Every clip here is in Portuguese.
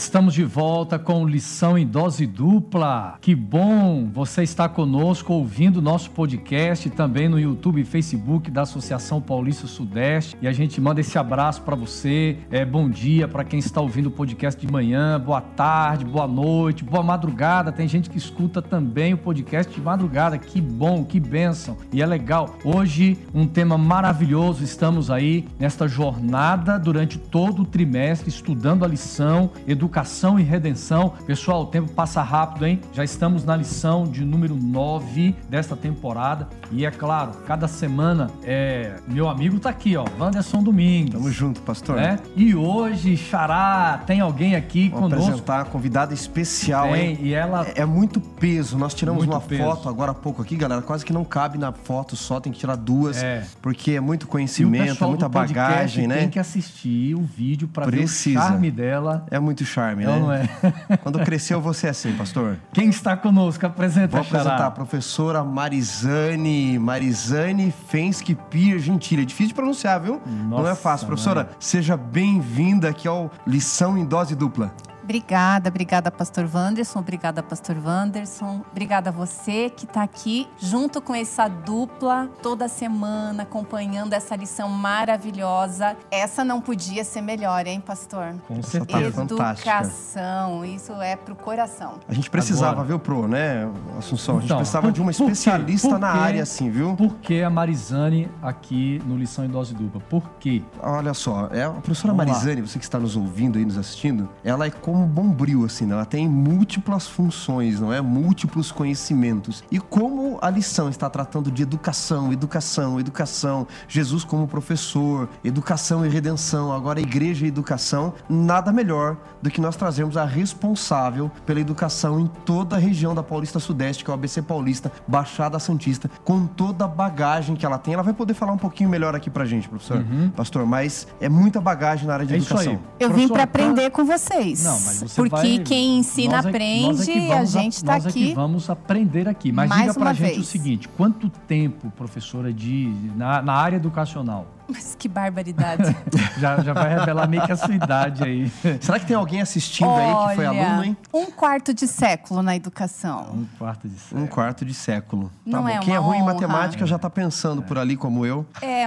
Estamos de volta com lição em dose dupla. Que bom você estar conosco ouvindo nosso podcast também no YouTube e Facebook da Associação Paulista Sudeste. E a gente manda esse abraço para você. É bom dia para quem está ouvindo o podcast de manhã, boa tarde, boa noite, boa madrugada. Tem gente que escuta também o podcast de madrugada. Que bom, que bênção. E é legal. Hoje um tema maravilhoso. Estamos aí nesta jornada durante todo o trimestre estudando a lição Educação e Redenção. Pessoal, o tempo passa rápido, hein? Já estamos na lição de número 9 desta temporada. E é claro, cada semana é. Meu amigo tá aqui, ó, Wanderson Domingues. Tamo junto, pastor. Né? E hoje, Xará, tem alguém aqui Vamos conosco. apresentar a convidada especial, Tem, hein? e ela- É, é muito peso. Nós tiramos Muito uma peso. foto agora há pouco aqui, galera. Quase que não cabe na foto só, tem que tirar duas. É. Porque é muito conhecimento, é muita bagagem, né? Tem que assistir o vídeo para ver o charme dela. É muito charme, É né? não é? Quando crescer, eu vou ser assim, pastor. Quem está conosco? Apresenta, Vou Xará. apresentar a professora Marizane, Marizane Fensky Pia Gentili. É difícil de pronunciar, viu? não é Nossa, fácil. Professora, seja bem-vinda aqui ao Lição em Dose Dupla. Obrigada, obrigada, Pastor Wanderson, obrigada, Pastor Wanderson, obrigada a você que está aqui junto com essa dupla toda semana acompanhando essa lição maravilhosa. Essa não podia ser melhor, hein, Pastor? Com certeza. tá fantástica. Educação, isso é pro coração. A gente precisava, Agora. viu, Pro, né, Assunção? A gente Então, precisava por- de uma por quê? especialista na área, assim, viu? Por que a Marizane aqui no Lição em Dose Dupla? Por quê? Olha só, é, a professora Vamos lá. Marizane, você que está nos ouvindo e nos assistindo, ela é como um bombril, assim, né? ela tem múltiplas funções, não é? Múltiplos conhecimentos. E como a lição está tratando de educação, educação, educação, Jesus como professor, educação e redenção, agora a igreja e educação, nada melhor do que nós trazermos a responsável pela educação em toda a região da Paulista Sudeste, que é o ABC Paulista, Baixada Santista, com toda a bagagem que ela tem. Ela vai poder falar um pouquinho melhor aqui pra gente, professor, pastor, mas é muita bagagem na área de Uhum. É isso educação. aí. Eu vim Professora, para aprender com vocês. Não, mas Porque vai- quem ensina nós é- aprende nós é e a vamos gente está Nós é aqui. vamos aprender aqui. Mas diga pra uma gente o vez. seguinte: quanto tempo, professora, de na, na área educacional? Mas que barbaridade. Já, já vai revelar meio que a sua idade aí. Será que tem alguém assistindo aí que foi Olha, aluno, hein? Um quarto de século na educação. Um quarto de século. Um quarto de século. Tá Não bom. é Quem é ruim em honra? matemática já tá pensando por ali como eu. É,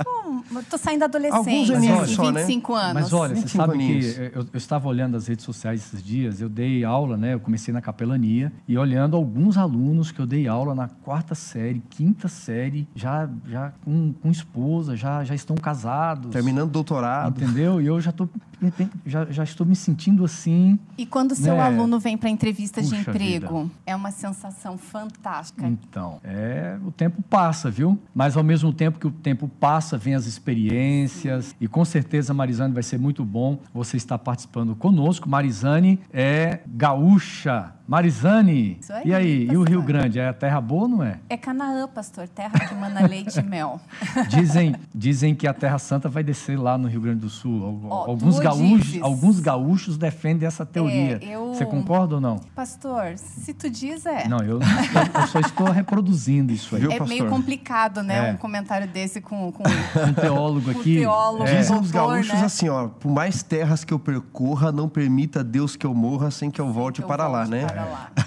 tô saindo adolescente, Alguns aninhos assim, só, né? 25 anos. Mas olha, você 25 sabe aninhos. que eu, eu estava olhando as redes sociais esses dias, eu dei aula, né? Eu comecei na capelania e olhando alguns alunos que eu dei aula na quarta série, quinta série, já, já com, com esposa, já, já estão casados. Terminando doutorado. Entendeu? E eu já, tô, de já, já estou me sentindo assim. E quando o seu Né? aluno vem para entrevista de Puxa emprego, é uma sensação fantástica. Então, é, o tempo passa, viu? Mas ao mesmo tempo que o tempo passa, vem as experiências. E com certeza, Marizane, vai ser muito bom você estar participando conosco. Marizane é gaúcha. Marizane, aí, e aí? E o. Rio Grande? É a terra boa ou não é? É Canaã, pastor, terra que mana leite e mel. Dizem, dizem que a Terra Santa vai descer lá no Rio Grande do Sul. Ó, alguns, gaúchos, dizes. alguns gaúchos defendem essa teoria. É, eu- Você concorda ou não? Pastor, se tu diz, é. Não, eu, eu, só estou reproduzindo isso aí. Viu? é pastor? meio complicado, né? É. Um comentário desse com, com Um teólogo Um aqui. teólogo. é, Dizem os gaúchos né? assim, ó, por mais terras que eu percorra, não permita Deus que eu morra sem que eu volte eu para lá, né? para lá.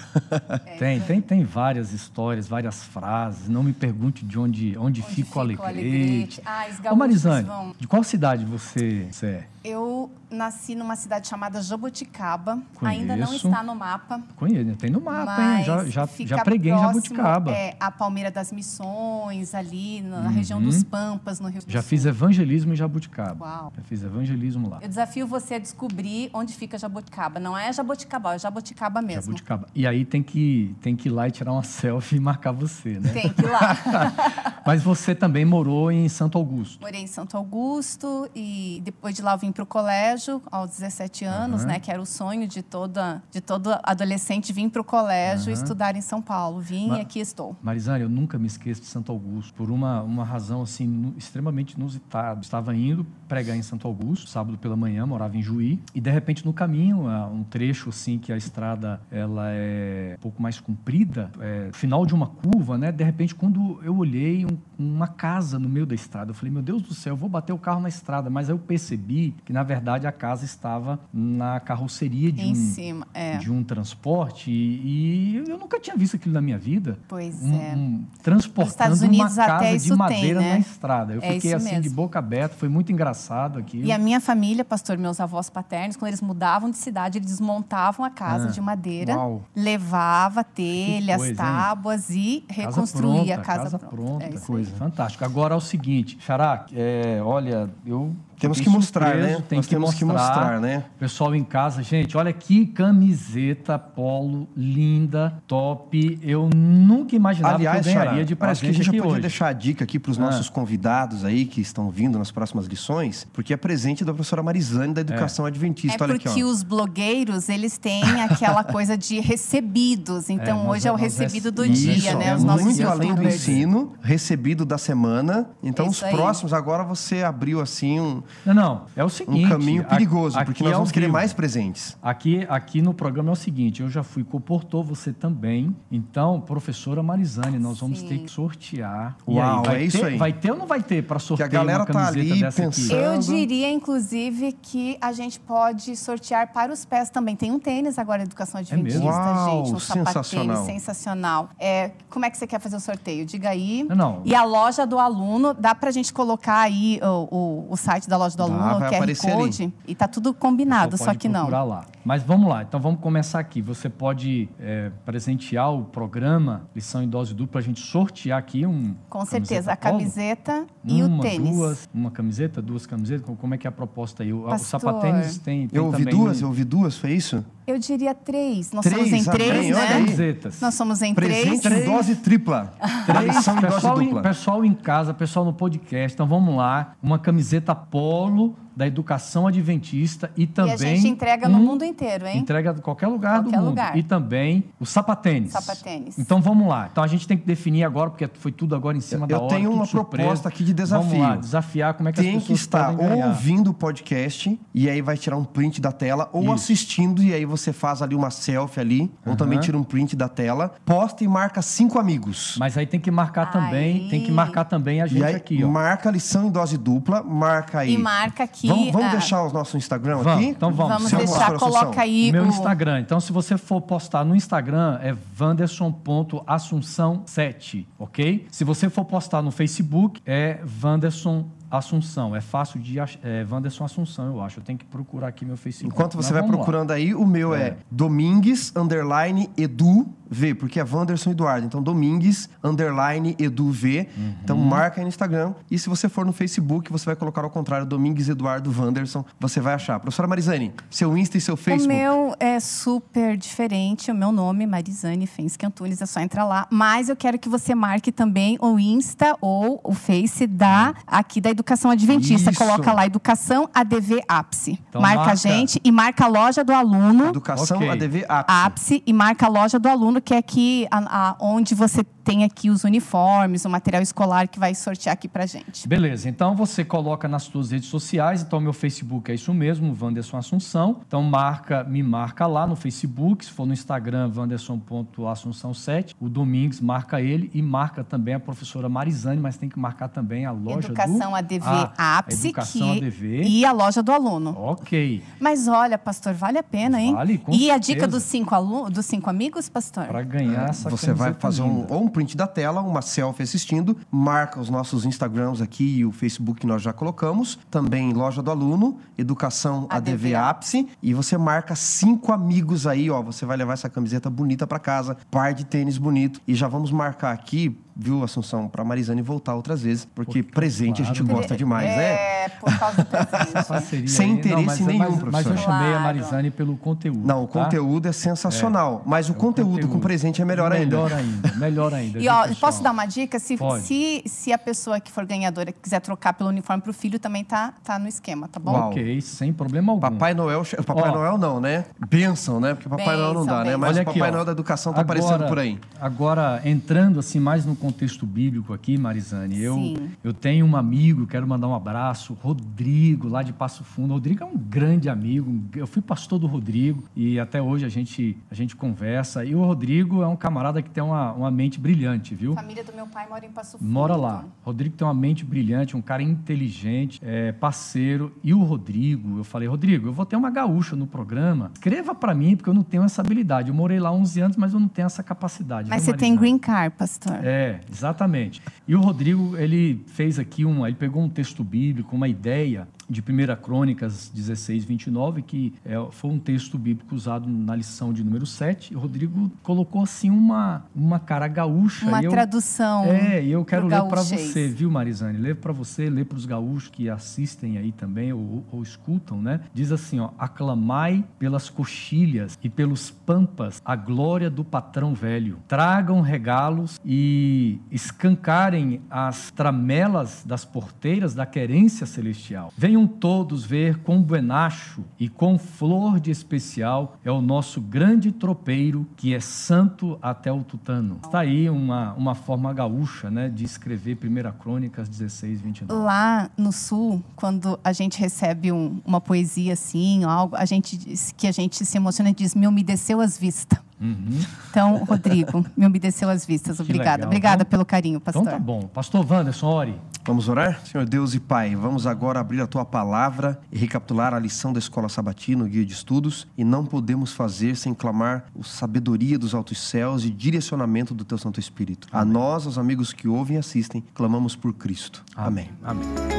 É Tem, tem, tem várias histórias, várias frases. Não me pergunte de onde, onde, Onde fica o alegrete. Ah, Ô Marizane, vão- de qual cidade você, você é? Eu nasci numa cidade chamada Jaboticaba. Ainda não Conheço. está no mapa. Conheço, tem no mapa, hein? Já, já, já preguei em próximo, Jabuticaba. É, a Palmeira das Missões, ali na região dos Pampas, no Rio do Uhum. Já Sul. fiz evangelismo em Jabuticaba. Uau. Já fiz evangelismo lá. Eu desafio você a descobrir onde fica Jaboticaba. Não é Jaboticaba, é Jaboticaba mesmo. Jabuticaba. E aí tem que, tem que ir lá e tirar uma selfie e marcar você, né? Tem que ir lá. Mas você também morou em Santo Augusto. Morei em Santo Augusto e depois de lá eu vim para o colégio aos 17 anos, Aham. né? Que era o sonho de toda de todo adolescente vir para o colégio e estudar em São Paulo. Vim Ma- e aqui estou. Marizane, eu nunca me esqueço de Santo Augusto, por uma, uma razão assim extremamente inusitada. Estava indo pregar em Santo Augusto, sábado pela manhã, morava em Juí, e de repente no caminho, um trecho assim que a estrada ela é um pouco mais comprida, é, final de uma curva, né? De repente quando eu olhei um- uma casa no meio da estrada, eu falei, meu Deus do céu, eu vou bater o carro na estrada, mas aí eu percebi que na verdade a casa estava na carroceria de, Em um, cima, é. de um transporte e, e eu nunca tinha visto aquilo na minha vida. Pois Um- é. um- transportando uma casa de isso tem, madeira né? na estrada. Eu É fiquei assim de mesmo. boca aberta, foi muito engraçado aquilo. E a minha família, pastor, meus avós paternos, quando eles mudavam de cidade, eles desmontavam a casa Ah, de madeira, uau. levava telhas, coisa, hein? tábuas e Casa reconstruía pronta, a casa, casa pronta. pronta, É coisa fantástica. Agora é o seguinte, Xará, é, olha, eu Temos que mostrar, surpreso, né? Tem Nós que temos que mostrar. mostrar, né? Pessoal em casa, gente, olha que camiseta polo linda, top. Eu nunca imaginava Aliás, que eu ganharia de acho que a presente gente já aqui podia hoje. deixar a dica aqui para os Ah. nossos convidados aí que estão vindo nas próximas lições, porque é presente da professora Marizane da Educação É Adventista. Olha aqui, porque ó. os blogueiros, eles têm aquela coisa de recebidos. Então, nós- hoje é o nós recebido do Isso, dia, né? é Os nossos muito além do ensino, recebido da semana. Então, os Isso aí. próximos, agora você abriu assim um, Não, não, é o um seguinte. caminho a- perigoso, aqui porque nós é vamos querer vivo. mais presentes. Aqui, aqui no programa é o seguinte, eu já fui comportor, você também. Então, professora Marizane, nós vamos Sim. ter que sortear. Uau, vai é isso ter, aí. Vai ter ou não vai ter para sortear galera uma tá camiseta ali pensando. aqui? Eu diria, inclusive, que a gente pode sortear para os pés também. Tem um tênis agora, Educação Adventista, mesmo? Uau, gente. Um sensacional. sapatênis sensacional. É, como é que você quer fazer o sorteio? Diga aí. Não, não. E a loja do aluno, dá pra gente colocar aí o, o, o site da loja do Dá, aluno, vai o QR aparecer ali. Code. E tá tudo combinado, Só que não. lá. Mas vamos lá, então vamos começar aqui. Você pode é, presentear o programa Lição em Dose Dupla, a gente sortear aqui um. Com certeza, a polo? camiseta e uma, o tênis. duas, uma camiseta, duas camisetas. Como- é que é a proposta aí? O, o Pastor. sapatênis tem, tem Eu ouvi também duas, um- eu ouvi duas, foi isso? Eu diria três. Nós Três? somos em três, olha né? camisetas. Nós somos em Presente três. em dose tripla. Em dose pessoal, em, dupla. pessoal em casa, pessoal no podcast, então vamos lá. Uma camiseta polo da Educação Adventista e E também. a gente entrega no um- mundo inteiro, hein? Entrega em qualquer lugar Qualquer do mundo. lugar. E também o sapatênis. Sapatênis. Então vamos lá. Então a gente tem que definir agora, porque foi tudo agora em cima Eu da hora. tenho tudo uma surpresa. proposta aqui de desafio. Vamos lá, desafiar como é que as Tem pessoas que estar ouvindo o podcast e aí vai tirar um print da tela, ou Isso. assistindo e aí você faz ali uma selfie ali, ou também tira um print da tela, posta e marca cinco amigos. Mas aí tem que marcar também, Aí. tem que marcar também a gente e aí aqui, ó. marca a lição em dose dupla, marca aí. E marca aqui. Vamos, vamos ah, deixar o nosso Instagram Vamos, aqui? então vamos. Vamos deixar, coloca aí O meu o Instagram. Então, se você for postar no Instagram, é vanderson.assunção7, ok? Se você for postar no Facebook, é Vanderson Assunção. É fácil de achar. É Vanderson Assunção, eu acho. Eu tenho que procurar aqui meu Facebook. Enquanto você Mas vai vamos lá. procurando aí, o meu é, É. Domingues, underline, Edu, V, porque é Wanderson Eduardo. Então, Domingues, underline, Edu, V. Então, Uhum. marca aí no Instagram. E se você for no Facebook, você vai colocar ao contrário, Domingues Eduardo Wanderson, você vai achar. Professora Marizane, seu Insta e seu O Facebook. meu é super diferente. O meu nome, Marizane Fensky Antunes, é só entrar lá. Mas eu quero que você marque também o Insta ou o Face da aqui da Educação Adventista. Isso. Coloca lá Educação ADV Ápice. Então marca, marca- a gente e marca a loja do aluno. Educação Ok. ADV Ápice. ápice e marca a loja do aluno, que é aqui a- a- onde você tem aqui os uniformes, o material escolar que vai sortear aqui pra gente. Beleza, então você coloca nas suas redes sociais, então meu Facebook é isso mesmo, Vanderson Assunção. Então marca, me marca lá no Facebook, se for no Instagram, vanderson.assunção7. O Domingos marca ele e marca também a professora Marizane, mas tem que marcar também a loja Educação do... ADV Ah, Ápice Educação que- ADV. e a loja do aluno. Ok, Mas olha, pastor, vale a pena, hein? Vale, com e a certeza. dica dos cinco, alu dos cinco amigos, pastor? para ganhar essa Você vai fazer um, um print da tela, uma selfie assistindo, marca os nossos Instagrams aqui e o Facebook que nós já colocamos, também Loja do Aluno, Educação ADV ADV Ápice, e você marca cinco amigos aí, ó, você vai levar essa camiseta bonita para casa, par de tênis bonito, e já vamos marcar aqui, viu, Assunção, para Marizane voltar outras vezes, porque presente a gente claro. gosta demais, né? É, por causa do presente. Sem aí. interesse mas, nenhum, mas, mas eu chamei a Claro. Marizane pelo conteúdo. Não, o tá? conteúdo é sensacional, mas o, conteúdo, com presente é melhor, Melhor ainda. ainda, melhor ainda. E ó, posso dar uma dica? Se, Pode. se, se a pessoa que for ganhadora quiser trocar pelo uniforme pro filho, também tá, tá no esquema, tá bom? Uau. Ok, sem problema algum. Papai Noel, Papai Ó. Noel não, né? Bênção, né? Porque Papai Noel não dá, né? Mas Olha o aqui, Papai ó. Noel da educação tá Agora- aparecendo por aí. Agora, entrando assim mais no contexto bíblico aqui, Marizane, eu, eu tenho um amigo, quero mandar um abraço, Rodrigo, lá de Passo Fundo. O Rodrigo é um grande amigo, eu fui pastor do Rodrigo e até hoje a gente, a gente conversa. E o Rodrigo é um camarada que tem uma, uma mente brilhante, viu? A família do meu pai mora em Passo Fundo. Mora lá. Rodrigo tem uma mente brilhante, um cara inteligente, é, parceiro. E o Rodrigo, eu falei, Rodrigo, eu vou ter uma gaúcha no programa. Escreva para mim, porque eu não tenho essa habilidade. Eu morei lá 11 anos, mas eu não tenho essa capacidade. Mas você tem green card, pastor. É, exatamente. E o Rodrigo, ele fez aqui um, ele pegou um texto bíblico, uma ideia de 1 Crônicas 16, 29, que é, foi um texto bíblico usado na lição de número 7. O Rodrigo colocou assim uma, uma cara gaúcha. Uma eu, tradução. É, e eu quero ler para você, viu, Marizane? Ler para você, ler para os gaúchos que assistem aí também ou, ou, escutam, né? Diz assim, ó: aclamai pelas coxilhas e pelos pampas a glória do patrão velho. Tragam regalos e escancarem as tramelas das porteiras da querência celestial. Venham Venham todos ver com buenacho e com flor de especial é o nosso grande tropeiro que é santo até o tutano. Está aí uma, uma forma gaúcha né, de escrever 1 Crônicas 16, 29. Lá no sul, quando a gente recebe um, uma poesia assim, algo, a gente que a gente se emociona e diz, me umedeceu as vistas. Uhum. Então, Rodrigo, me umedeceu as vistas. Obrigada. Obrigada então, pelo carinho, pastor. Então tá bom. Pastor Wanderson, ore. Vamos orar? Senhor Deus e Pai, vamos agora abrir a tua palavra e recapitular a lição da Escola Sabatina, o guia de estudos, e não podemos fazer sem clamar a sabedoria dos altos céus e direcionamento do teu Santo Espírito. Amém. A nós, aos amigos que ouvem e assistem, clamamos por Cristo. Amém. Amém.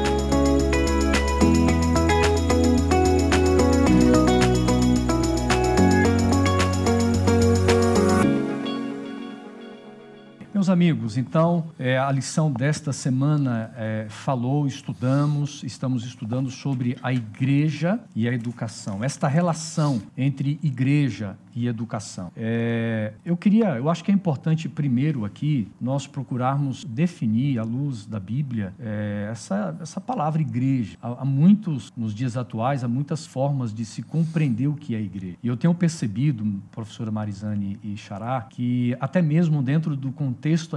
Meus amigos, então, é, a lição desta semana é, falou, estudamos, estamos estudando sobre a igreja e a educação. Esta relação entre igreja e educação. É, eu queria, eu acho que é importante primeiro aqui nós procurarmos definir à luz da Bíblia é, essa, essa palavra igreja. Há, há, muitos, nos dias atuais, há muitas formas de se compreender o que é igreja. E eu tenho percebido, professora Marizane e Xará, que até mesmo dentro do contexto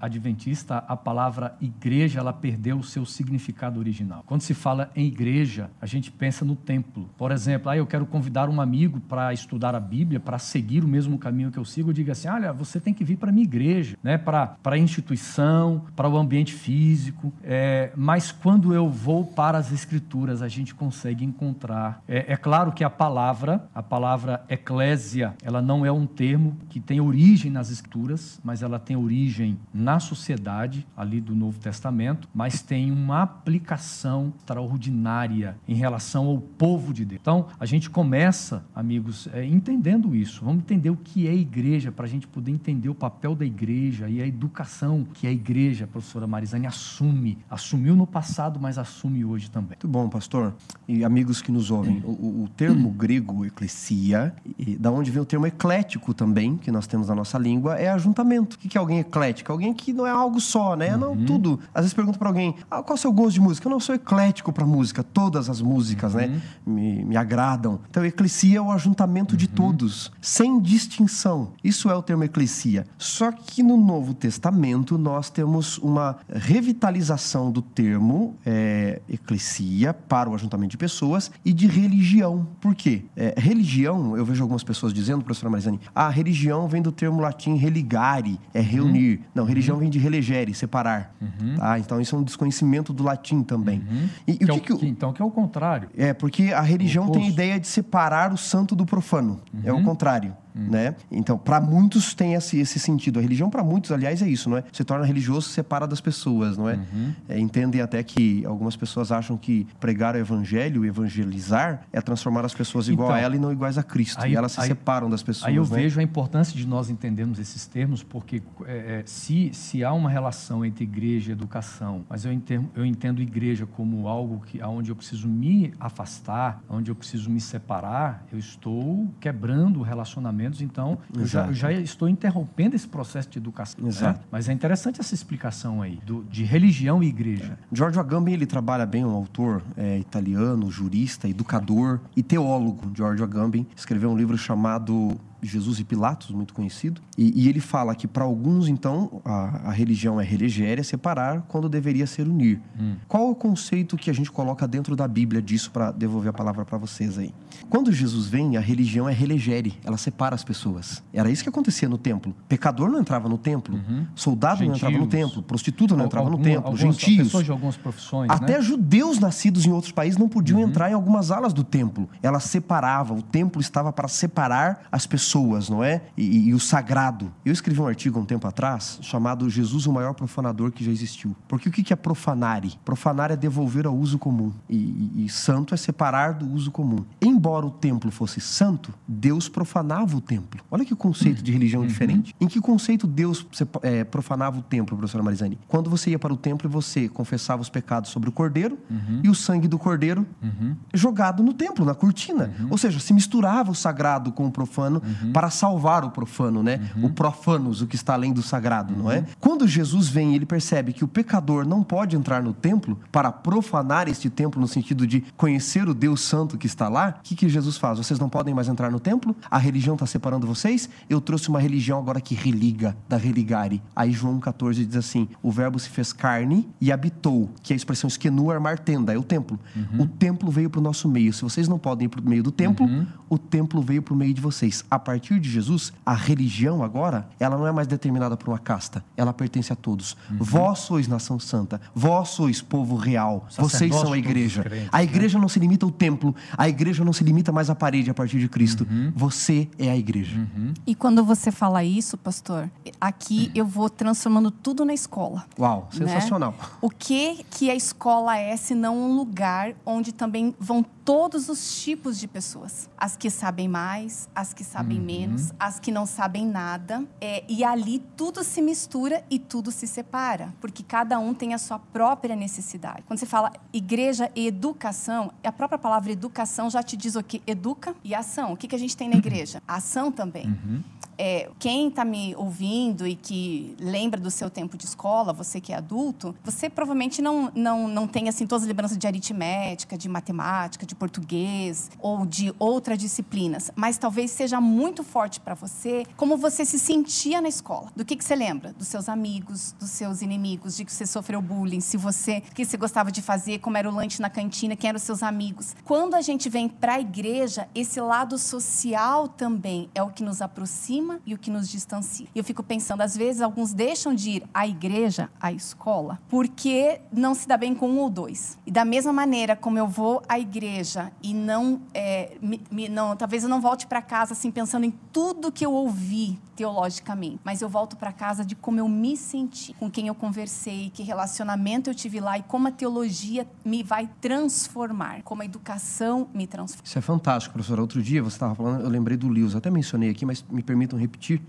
adventista, a palavra igreja ela perdeu o seu significado original. Quando se fala em igreja, a gente pensa no templo. Por exemplo, ah, eu quero convidar um amigo para estudar a Bíblia Bíblia para seguir o mesmo caminho que eu sigo, eu digo assim: olha, você tem que vir para a minha igreja, né? para a instituição, para o ambiente físico. É, mas quando eu vou para as Escrituras, a gente consegue encontrar. É, é claro que a palavra, a palavra eclésia, ela não é um termo que tem origem nas Escrituras, mas ela tem origem na sociedade ali do Novo Testamento, mas tem uma aplicação extraordinária em relação ao povo de Deus. Então, a gente começa, amigos, é, entendendo entendendo isso. Vamos entender o que é igreja, para a gente poder entender o papel da igreja e a educação que a igreja, a professora Marizane, assume. Assumiu no passado, mas assume hoje também. Muito bom, pastor. E amigos que nos ouvem, o, o termo grego eclesia, e da onde vem o termo eclético também, que nós temos na nossa língua, é ajuntamento. O que é alguém eclético? Alguém que não é algo só, né? Uhum. Não tudo. Às vezes pergunto para alguém, ah, qual é o seu gosto de música? Eu não sou eclético para música. Todas as músicas, né, uhum. né, me, me agradam. Então, eclesia é o ajuntamento uhum. de todos todos, sem distinção. Isso é o termo eclesia. Só que no Novo Testamento nós temos uma revitalização do termo é, eclesia para o ajuntamento de pessoas e de religião. Por quê? É, religião, eu vejo algumas pessoas dizendo, professora Marizani, a ah, religião vem do termo latim religare, é reunir. Uhum. Não, religião uhum. vem de relegere, separar. Uhum. Tá? Então isso é um desconhecimento do latim também. Uhum. E, e que o que, é o, que, então que é o contrário. É, porque a religião tem a ideia de separar o santo do profano. É o uhum. contrário. Hum. Né? Então, para muitos tem esse, esse sentido. A religião, para muitos, aliás, é isso, não é? Se torna religioso, separa das pessoas, não é? Uhum. é? Entendem até que algumas pessoas acham que pregar o evangelho, evangelizar, é transformar as pessoas igual então, a ela e não iguais a Cristo. Aí, e elas se aí, separam das pessoas. Aí eu né? vejo a importância de nós entendermos esses termos, porque é, é, se, se há uma relação entre igreja e educação, mas eu entendo, eu entendo igreja como algo que, onde eu preciso me afastar, onde eu preciso me separar, eu estou quebrando o relacionamento então eu já, eu já, estou interrompendo esse processo de educação. Né? Exato. Né? Mas é interessante essa explicação aí, do, de religião e igreja. É. Giorgio Agamben, ele trabalha bem, um autor é, italiano, jurista, educador e teólogo. Giorgio Agamben escreveu um livro chamado Jesus e Pilatos, muito conhecido. E, e ele fala que para alguns, então, a, a, religião é religéria, separar, quando deveria ser unir. Hum. Qual o conceito que a gente coloca dentro da Bíblia disso para devolver a palavra para vocês aí? Quando Jesus vem, a religião é religere, ela separa as pessoas. Era isso que acontecia no templo. Pecador não entrava no templo, uhum. soldado Gentios. não entrava no templo, prostituta não entrava Algum, no templo, alguns, gentios. Pessoas de algumas profissões. Até né? judeus nascidos em outros países não podiam uhum. entrar em algumas alas do templo. Ela separava, o templo estava para separar as pessoas, não é? E, e o sagrado. Eu escrevi um artigo há um tempo atrás chamado Jesus, o maior profanador que já existiu. Porque o que é profanare? Profanar é devolver ao uso comum. E, e, e santo é separar do uso comum. Embora o templo fosse santo, Deus profanava o templo. Olha que conceito de religião uhum. diferente. Em que conceito Deus é, profanava o templo, professora Marizani? Quando você ia para o templo e você confessava os pecados sobre o cordeiro uhum. e o sangue do cordeiro uhum. jogado no templo, na cortina. Uhum. Ou seja, se misturava o sagrado com o profano uhum. para salvar o profano, né? Uhum. O profanos, o que está além do sagrado, não é? Quando Jesus vem, ele percebe que o pecador não pode entrar no templo para profanar este templo no sentido de conhecer o Deus santo que está lá. O que, que Jesus faz? Vocês não podem mais entrar no templo? A religião está separando vocês? Eu trouxe uma religião agora que religa, da religare. Aí João 14 diz assim: o verbo se fez carne e habitou, que é a expressão esquenu, armar tenda, é o templo. Uhum. O templo veio para o nosso meio. Se vocês não podem ir para o meio do templo, uhum. o templo veio para o meio de vocês. A partir de Jesus, a religião agora, ela não é mais determinada por uma casta, ela pertence a todos. Uhum. Vós sois nação santa, vós sois povo real, vocês são a igreja. Crentes, a igreja né? não se limita ao templo, a igreja não se limita mais à parede a partir de Cristo. Uhum. Você é a igreja. Uhum. E quando você fala isso, pastor, aqui eu vou transformando tudo na escola. Uau, né? sensacional. Né? O que que a escola é se não um lugar onde também vão todos os tipos de pessoas. As que sabem mais, as que sabem uhum. menos, as que não sabem nada. É, e ali tudo se mistura e tudo se separa, porque cada um tem a sua própria necessidade. Quando você fala igreja e educação, a própria palavra educação já te diz o que? Educa e ação. O que, que a gente tem na igreja? Ação também. Uhum é, quem está me ouvindo e que lembra do seu tempo de escola, você que é adulto, você provavelmente não, não, não tem assim todas as lembranças de aritmética, de matemática, de português ou de outras disciplinas, mas talvez seja muito forte para você como você se sentia na escola. Do que, que você lembra? Dos seus amigos, dos seus inimigos, de que você sofreu bullying, se você, o que você gostava de fazer, como era o lanche na cantina, quem eram os seus amigos. Quando a gente vem para a igreja, esse lado social também é o que nos aproxima e o que nos distancia. E eu fico pensando, às vezes alguns deixam de ir à igreja, à escola, porque não se dá bem com um ou dois. E da mesma maneira como eu vou à igreja e não, é, me, me, não talvez eu não volte para casa assim pensando em tudo que eu ouvi teologicamente, mas eu volto para casa de como eu me senti, com quem eu conversei, que relacionamento eu tive lá e como a teologia me vai transformar, como a educação me transforma. Isso é fantástico, professora. Outro dia você estava falando, eu lembrei do Lewis, até mencionei aqui, mas me permitam repetir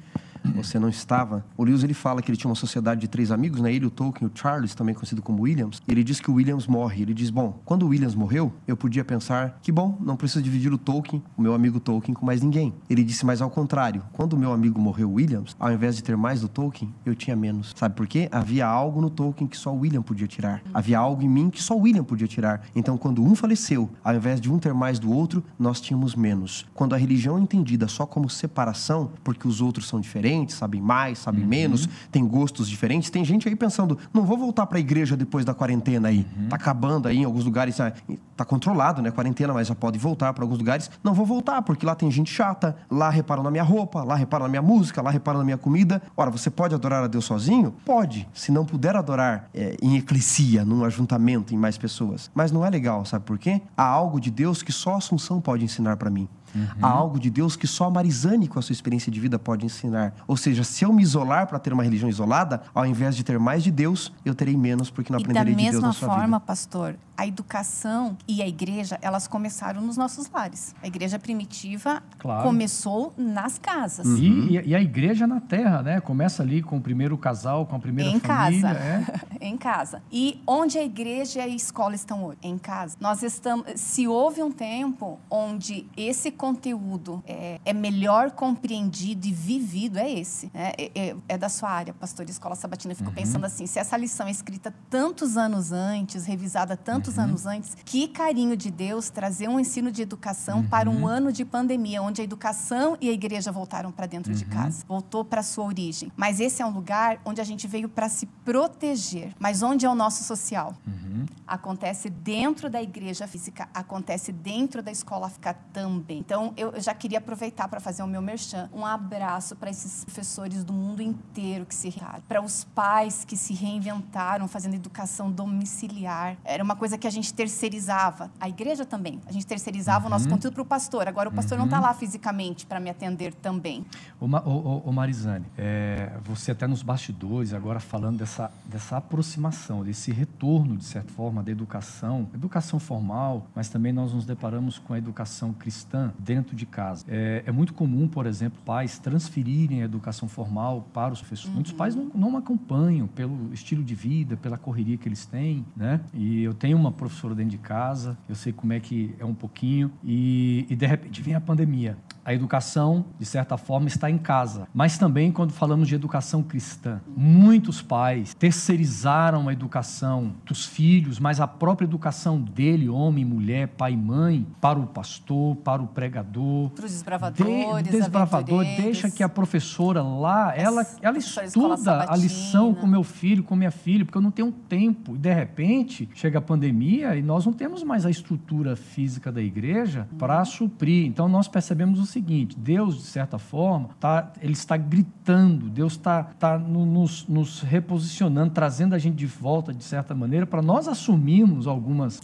você não estava. O Lewis ele fala que ele tinha uma sociedade de três amigos, né? Ele, o Tolkien, o Charles, também conhecido como Williams. Ele diz que o Williams morre. Ele diz: Bom, quando o Williams morreu, eu podia pensar que, bom, não preciso dividir o Tolkien, o meu amigo Tolkien, com mais ninguém. Ele disse: Mas ao contrário, quando o meu amigo morreu, Williams, ao invés de ter mais do Tolkien, eu tinha menos. Sabe por quê? Havia algo no Tolkien que só o William podia tirar. Havia algo em mim que só o William podia tirar. Então, quando um faleceu, ao invés de um ter mais do outro, nós tínhamos menos. Quando a religião é entendida só como separação, porque os outros são diferentes, sabem mais, mais, sabe uhum. menos, tem gostos diferentes. Tem gente aí pensando, não vou voltar para a igreja depois da quarentena aí. Uhum. Tá acabando aí em alguns lugares, tá, tá controlado, né, quarentena, mas já pode voltar para alguns lugares. Não vou voltar porque lá tem gente chata, lá reparam na minha roupa, lá reparam na minha música, lá reparam na minha comida. Ora, você pode adorar a Deus sozinho? Pode. Se não puder adorar é, em eclesia, num ajuntamento, em mais pessoas. Mas não é legal, sabe por quê? Há algo de Deus que só a Assunção pode ensinar para mim. Uhum. Há algo de Deus que só a Marizane, com a sua experiência de vida, pode ensinar. Ou seja, se eu me isolar para ter uma religião isolada, ao invés de ter mais de Deus, eu terei menos porque não aprenderei de Deus na sua vida. Da mesma forma, pastor, a educação e a igreja, elas começaram nos nossos lares. A igreja primitiva claro. começou nas casas. Uhum. E, e, a igreja na terra, né? Começa ali com o primeiro casal, com a primeira em família. Casa. É. em casa. E onde a igreja e a escola estão hoje? Em casa. Nós estamos... Se houve um tempo onde esse conteúdo é, é melhor compreendido e vivido, é esse. Né? É, é, é, da sua área, pastor, escola sabatina. Eu fico uhum. pensando assim, se essa lição é escrita tantos anos antes, revisada tantos uhum. anos antes, que carinho de Deus trazer um ensino de educação uhum. para um ano de pandemia, onde a educação e a igreja voltaram para dentro de uhum. casa, voltou para sua origem. Mas esse é um lugar onde a gente veio para se proteger. Mas onde é o nosso social? Uhum. Acontece dentro da igreja física, acontece dentro da escola ficar também. Então, eu já queria aproveitar para fazer o meu merchan. Um abraço para esses professores do mundo inteiro que se para os pais que se reinventaram fazendo educação domiciliar. Era uma coisa que a gente terceirizava. A igreja também. A gente terceirizava uhum. o nosso uhum. conteúdo para o pastor. Agora o pastor uhum. não está lá fisicamente para me atender também. Ô, ô, ô Marizane, é, você até nos bastidores, agora falando dessa, dessa aproximação, desse retorno, de certa forma, da educação, educação formal, mas também nós nos deparamos com a educação cristã dentro de casa. É, é muito comum, por exemplo, pais transferirem a educação formal para os professores. Uhum. Muitos pais não, não acompanham pelo estilo de vida, pela correria que eles têm, né? E eu tenho uma professora dentro de casa, eu sei como é que é um pouquinho, e, e de repente vem a pandemia a educação, de certa forma, está em casa. Mas também, quando falamos de educação cristã, muitos pais terceirizaram a educação dos filhos, mas a própria educação dele, homem, mulher, pai e mãe, para o pastor, para o pregador. Para os desbravadores, de, desbravador, deixa que a professora lá, ela, ela estuda a lição com meu filho, com minha filha, porque eu não tenho tempo. E, de repente, chega a pandemia e nós não temos mais a estrutura física da igreja para suprir. Então, nós percebemos o seguinte: Deus, de certa forma, tá, ele está gritando, Deus está tá nos, nos reposicionando, trazendo a gente de volta, de certa maneira, para nós assumirmos algumas,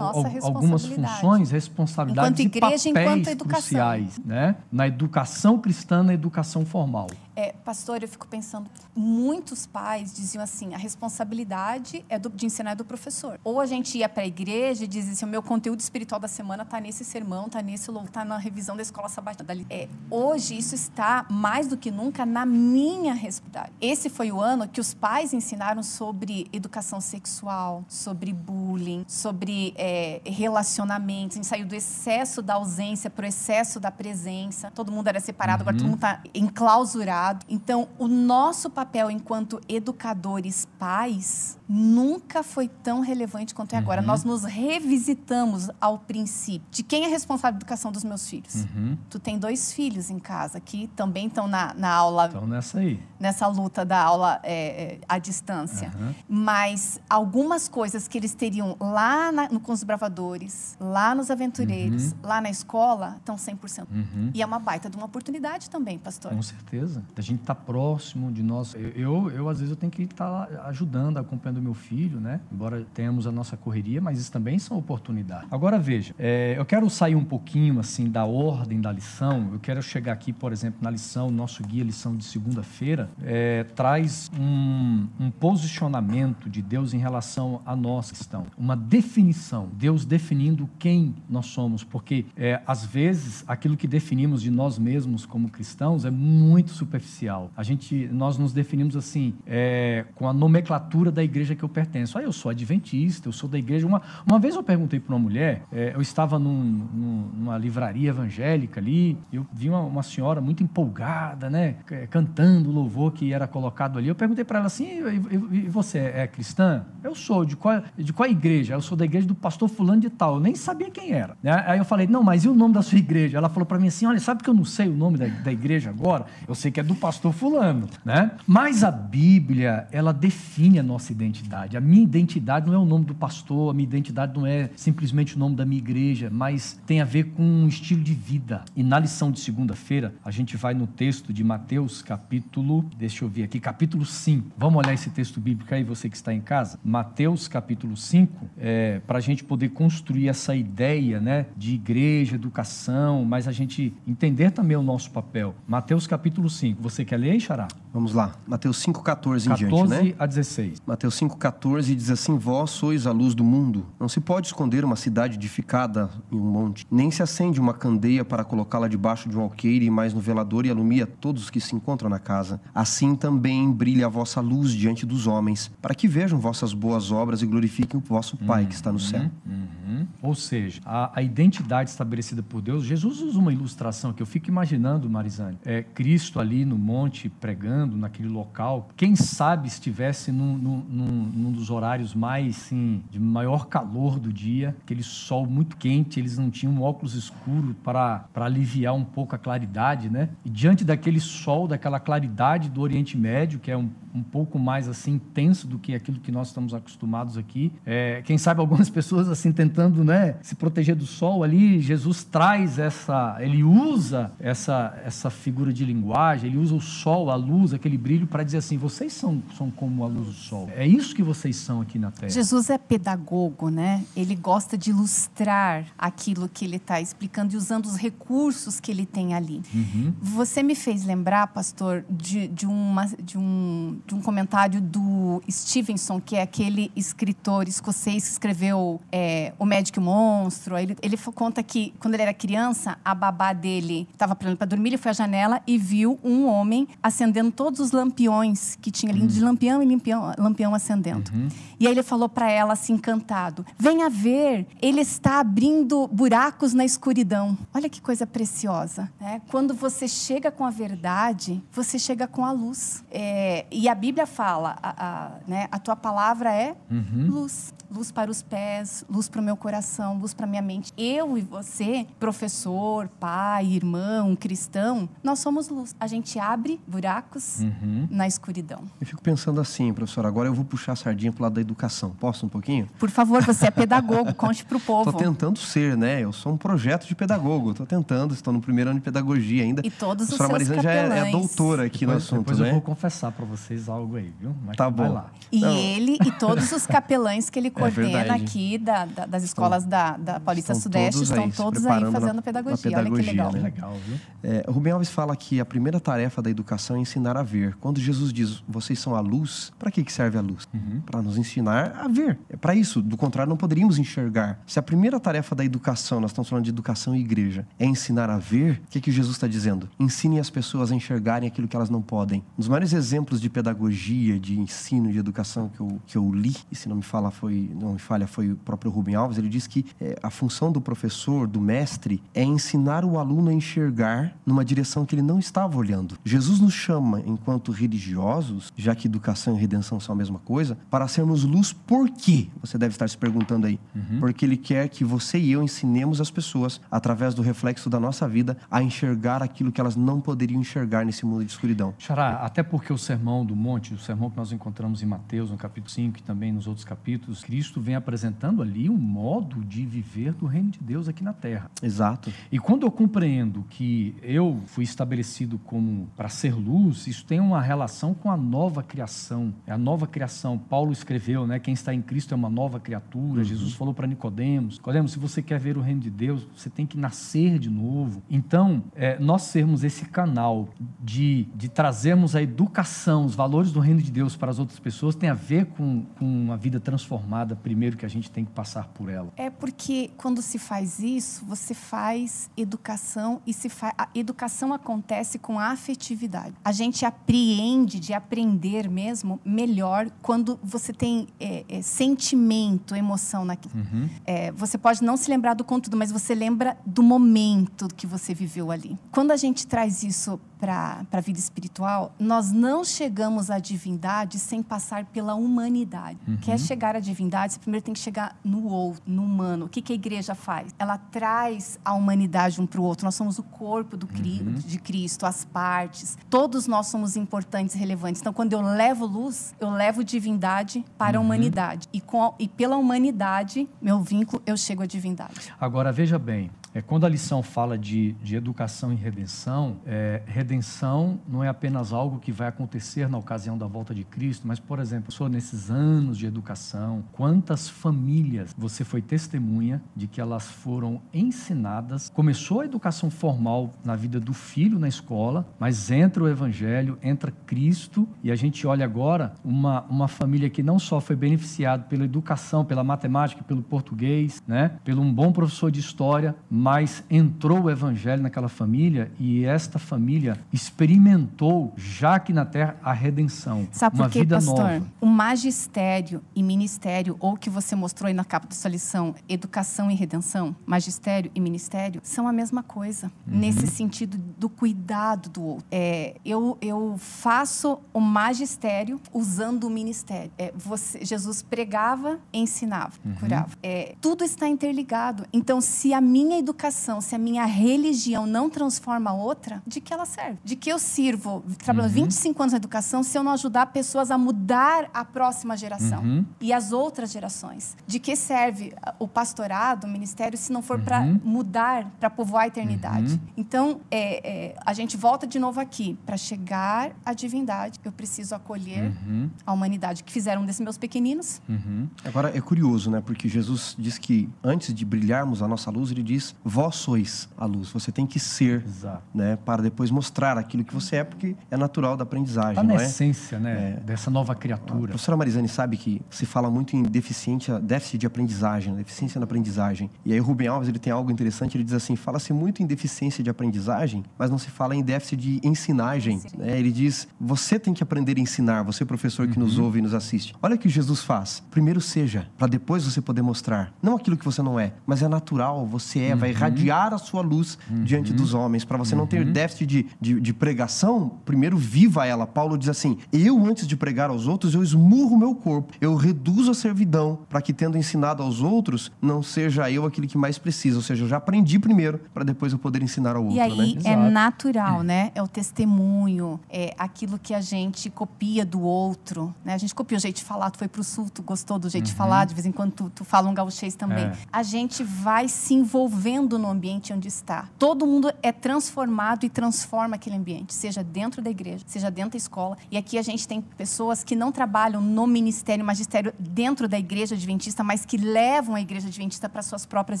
algumas funções, responsabilidades enquanto igreja, e papéis enquanto educação. cruciais né? na educação cristã, na educação formal. É, pastor, eu fico pensando, muitos pais diziam assim, a responsabilidade é do, de ensinar é do professor. Ou a gente ia para a igreja e dizia assim, o meu conteúdo espiritual da semana está nesse sermão, está nesse está na revisão da escola sabatina. É, hoje isso está mais do que nunca na minha responsabilidade. Esse foi o ano que os pais ensinaram sobre educação sexual, sobre bullying, sobre é, relacionamentos. A gente saiu do excesso da ausência para o excesso da presença. Todo mundo era separado, uhum. agora todo mundo está enclausurado então, o nosso papel enquanto educadores pais nunca foi tão relevante quanto é agora. Uhum. Nós nos revisitamos ao princípio. De quem é responsável pela educação dos meus filhos? Uhum. Tu tem dois filhos em casa que também estão na, na aula. Estão nessa aí. Nessa luta da aula é, é, à distância. Uhum. Mas algumas coisas que eles teriam lá na, no, com os bravadores, lá nos aventureiros, uhum. lá na escola, estão 100%. Uhum. E é uma baita de uma oportunidade também, pastor. Com certeza da gente estar tá próximo de nós. Eu, eu, eu, às vezes, eu tenho que estar tá ajudando, acompanhando meu filho, né? Embora tenhamos a nossa correria, mas isso também são oportunidades. Agora, veja, é, eu quero sair um pouquinho, assim, da ordem da lição. Eu quero chegar aqui, por exemplo, na lição, nosso guia, lição de segunda-feira, é, traz um, um posicionamento de Deus em relação a nós cristãos. Uma definição. Deus definindo quem nós somos. Porque, é, às vezes, aquilo que definimos de nós mesmos como cristãos é muito superficial superficial. A gente, nós nos definimos assim, é, com a nomenclatura da igreja que eu pertenço. Ah, eu sou adventista, eu sou da igreja. Uma, uma vez eu perguntei para uma mulher, é, eu estava num, num, numa livraria evangélica ali, eu vi uma, uma senhora muito empolgada, né, cantando o louvor que era colocado ali. Eu perguntei para ela assim: e, e, você é cristã? Eu sou. De qual, de qual igreja? Eu sou da igreja do pastor Fulano de Tal. Eu nem sabia quem era. Né? Aí eu falei: não, mas e o nome da sua igreja? Ela falou para mim assim: olha, sabe que eu não sei o nome da, da igreja agora? Eu sei que é do pastor fulano, né? Mas a Bíblia, ela define a nossa identidade. A minha identidade não é o nome do pastor, a minha identidade não é simplesmente o nome da minha igreja, mas tem a ver com um estilo de vida. E na lição de segunda-feira, a gente vai no texto de Mateus, capítulo, deixa eu ver aqui, capítulo 5. Vamos olhar esse texto bíblico aí, você que está em casa? Mateus, capítulo 5, é, para a gente poder construir essa ideia, né, de igreja, educação, mas a gente entender também o nosso papel. Mateus, capítulo 5. Você quer ler, Xará? Vamos lá. Mateus 5,14 em diante, né? a 16. Mateus 5,14 diz assim: Vós sois a luz do mundo. Não se pode esconder uma cidade edificada em um monte, nem se acende uma candeia para colocá-la debaixo de um alqueire, mas no velador e alumia todos os que se encontram na casa. Assim também brilha a vossa luz diante dos homens, para que vejam vossas boas obras e glorifiquem o vosso Pai uhum, que está no céu. Uhum. Ou seja, a, a, identidade estabelecida por Deus. Jesus usa uma ilustração que eu fico imaginando, Marizane, é Cristo ali no monte pregando naquele local. Quem sabe estivesse num, num, num dos horários mais, sim, de maior calor do dia, aquele sol muito quente, eles não tinham óculos escuro para aliviar um pouco a claridade, né? E diante daquele sol, daquela claridade do Oriente Médio, que é um, um pouco mais assim intenso do que aquilo que nós estamos acostumados aqui, é, quem sabe algumas pessoas assim tentando, né, se proteger do sol ali, Jesus traz essa, ele usa essa essa figura de linguagem, ele usa o sol, a luz, aquele brilho para dizer assim, vocês são são como a luz do sol. É isso que vocês são aqui na Terra. Jesus é pedagogo, né? Ele gosta de ilustrar aquilo que ele está explicando e usando os recursos que ele tem ali. Uhum. Você me fez lembrar, pastor, de, de, uma, de, um, de um comentário do Stevenson, que é aquele escritor escocês que escreveu é, O Médico e o Monstro. Ele, ele conta que, quando ele era criança, a babá dele estava para dormir, ele foi à janela e viu um homem acendendo todos os lampiões que tinha ali, uhum. de lampião e lampião, lampião acendendo. Uhum. E aí ele falou para ela, assim, encantado: Venha ver, ele está abrindo buracos na escuridão. Olha que coisa preciosa. Né? Quando você chega com a verdade, você chega com a luz. É, e a Bíblia fala: a, a, né, a tua palavra é uhum. luz. Luz para os pés, luz para o meu coração, luz para minha mente. Eu e você, professor, pai, irmão, cristão, nós somos luz. A gente abre buracos uhum. na escuridão. Eu fico pensando assim, professor, agora eu vou puxar a sardinha para o lado da educação. Posso um pouquinho? Por favor, você é pedagogo, conte para o povo. Estou tentando ser, né? Eu sou um projeto de pedagogo. Estou tentando, estou no primeiro ano de pedagogia ainda. E todos os seus Marizane já é, é, doutora aqui depois, no assunto, depois né? eu vou confessar para vocês algo aí, viu? Mas tá bom. Lá. E Não. ele e todos os capelães que ele é coordena é aqui da, da, das escolas estão, da, da Paulista estão Sudeste todos estão todos aí fazendo pedagogia. pedagogia. Olha que legal. Né? legal viu? É, Rubem Alves fala que a primeira tarefa da educação é ensinar a ver. Quando Jesus diz, vocês são a luz, para que, que serve a luz? Uhum. Para nos ensinar a ver. É para isso. Do contrário, não poderíamos enxergar. Se a primeira tarefa da educação, nós estamos falando de educação e igreja, é ensinar a ver, o que, que Jesus está dizendo? Ensine as pessoas a enxergarem aquilo que elas não podem. Um dos maiores exemplos de pedagogia, de ensino, de educação que eu, que eu li, e se não me fala foi, não me falha, foi o próprio Rubem Alves, ele diz que é, a função do professor, do mestre, é ensinar o aluno a enxergar numa direção que ele não estava olhando. Jesus nos chama, enquanto religiosos, já que educação e redenção são a mesma coisa, para sermos luz por quê? Você deve estar se perguntando aí. Uhum. Porque ele quer que você e eu ensinemos as pessoas, através do reflexo da nossa vida, a enxergar aquilo que elas não poderiam enxergar nesse mundo de escuridão. Xará, até porque o Sermão do Monte, o sermão que nós encontramos em Mateus, no capítulo 5, e também nos outros capítulos, Cristo vem apresentando ali um modo de viver do reino de Deus aqui na terra. Exato. E quando eu compreendo que eu fui estabelecido como para ser luz, isso tem uma relação com a nova criação. É a nova criação. Paulo escreveu, né? Quem está em Cristo é uma nova criatura. Uhum. Jesus falou para Nicodemos, Nicodemos, se você quer ver o reino de Deus, você tem que nascer de novo. Então, é, nós sermos esse canal de, de trazermos a educação, os valores do reino de Deus para as outras pessoas, tem a ver com, com uma vida transformada, primeiro que a gente tem que passar por ela. É porque quando se faz isso, você faz educação e se fa... a educação acontece com a afetividade. A gente apreende de aprender mesmo melhor quando você tem é, é, sentimento, emoção naquilo. Uhum. É, você pode não se lembrar do conteúdo, mas você lembra do momento que você viveu ali. Quando a gente traz isso para a vida espiritual, nós não chegamos à divindade sem passar pela humanidade. Uhum. Quer chegar à divindade, você primeiro tem que chegar no outro, no humano. O que, que a igreja faz? Ela traz a humanidade um para o outro. Nós somos o corpo do, uhum. de Cristo, as partes. Todos nós somos importantes e relevantes. Então, quando eu levo luz, eu levo divindade para uhum. a humanidade. E, com, e pela humanidade, meu vínculo, eu chego à divindade. Agora, veja bem, é, quando a lição fala de, de educação e redenção, é, redenção não é apenas algo que vai acontecer na ocasião da volta de Cristo, mas, por exemplo, só nesses anos de educação, quantas famílias você foi testemunha de que elas foram ensinadas? Começou a educação formal na vida do filho na escola, mas entra o Evangelho, entra Cristo, e a gente olha agora uma, uma família que não só foi beneficiada pela educação, pela matemática, pelo português, né, pelo um bom professor de história, mas entrou o evangelho naquela família e esta família experimentou, já aqui na terra, a redenção. Sabe uma por quê, vida pastor? nova. O magistério e ministério, ou que você mostrou aí na capa da sua lição, educação e redenção, magistério e ministério, são a mesma coisa, Uhum. nesse sentido do cuidado do outro. É, eu, eu faço o magistério usando o ministério. É, você, Jesus pregava, ensinava, Uhum. curava. É, tudo está interligado. Então, se a minha educação, se a minha religião não transforma a outra, de que ela serve? De que eu sirvo, trabalhando Uhum. 25 anos na educação, se eu não ajudar pessoas a mudar a próxima geração Uhum. e as outras gerações? De que serve o pastorado, o ministério, se não for para Uhum. mudar, para povoar a eternidade? Então, é, é, a gente volta de novo aqui. Para chegar à divindade, eu preciso acolher Uhum. a humanidade que fizeram desses meus pequeninos. Uhum. Agora é curioso, né? Porque Jesus diz que antes de brilharmos a nossa luz, ele diz: Vós sois a luz. Você tem que ser, Exato. né? Para depois mostrar aquilo que você é, porque é natural da aprendizagem, Está não na é? essência, né? É. Dessa nova A criatura. professora Marizane sabe que se fala muito em deficiência, déficit de aprendizagem, né? deficiência na aprendizagem. E aí o Rubem Alves ele tem algo interessante, ele diz assim, fala-se muito em deficiência de aprendizagem, mas não se fala em déficit de ensinagem. né? Ele diz, você tem que aprender a ensinar, você professor que nos ouve e nos assiste. Olha o que Jesus faz. Primeiro seja, para depois você poder mostrar. Não aquilo que você não é, mas é natural, você é, vai irradiar a sua luz diante dos homens. Para você não ter déficit de, de, de pregação, primeiro viva ela. Paulo diz assim, eu antes de pregar aos outros, eu esmurro o meu corpo, eu reduzo a servidão, para que tendo ensinado aos outros, não seja eu aquele que mais precisa. Ou seja, eu já aprendi primeiro, para depois eu poder ensinar ao outro, E aí né? é Exato. natural, né? É o testemunho, é aquilo que a gente copia do outro, né? A gente copia o jeito de falar, tu foi pro sul, tu gostou do jeito de falar, de vez em quando tu, tu fala um gauchês também. É. A gente vai se envolvendo no ambiente onde está. Todo mundo é transformado e transforma aquele ambiente, seja dentro da igreja, seja dentro da escola. E aqui a gente tem pessoas que não trabalham no ministério, magistério dentro da igreja adventista, mas que levam a igreja adventista para suas próprias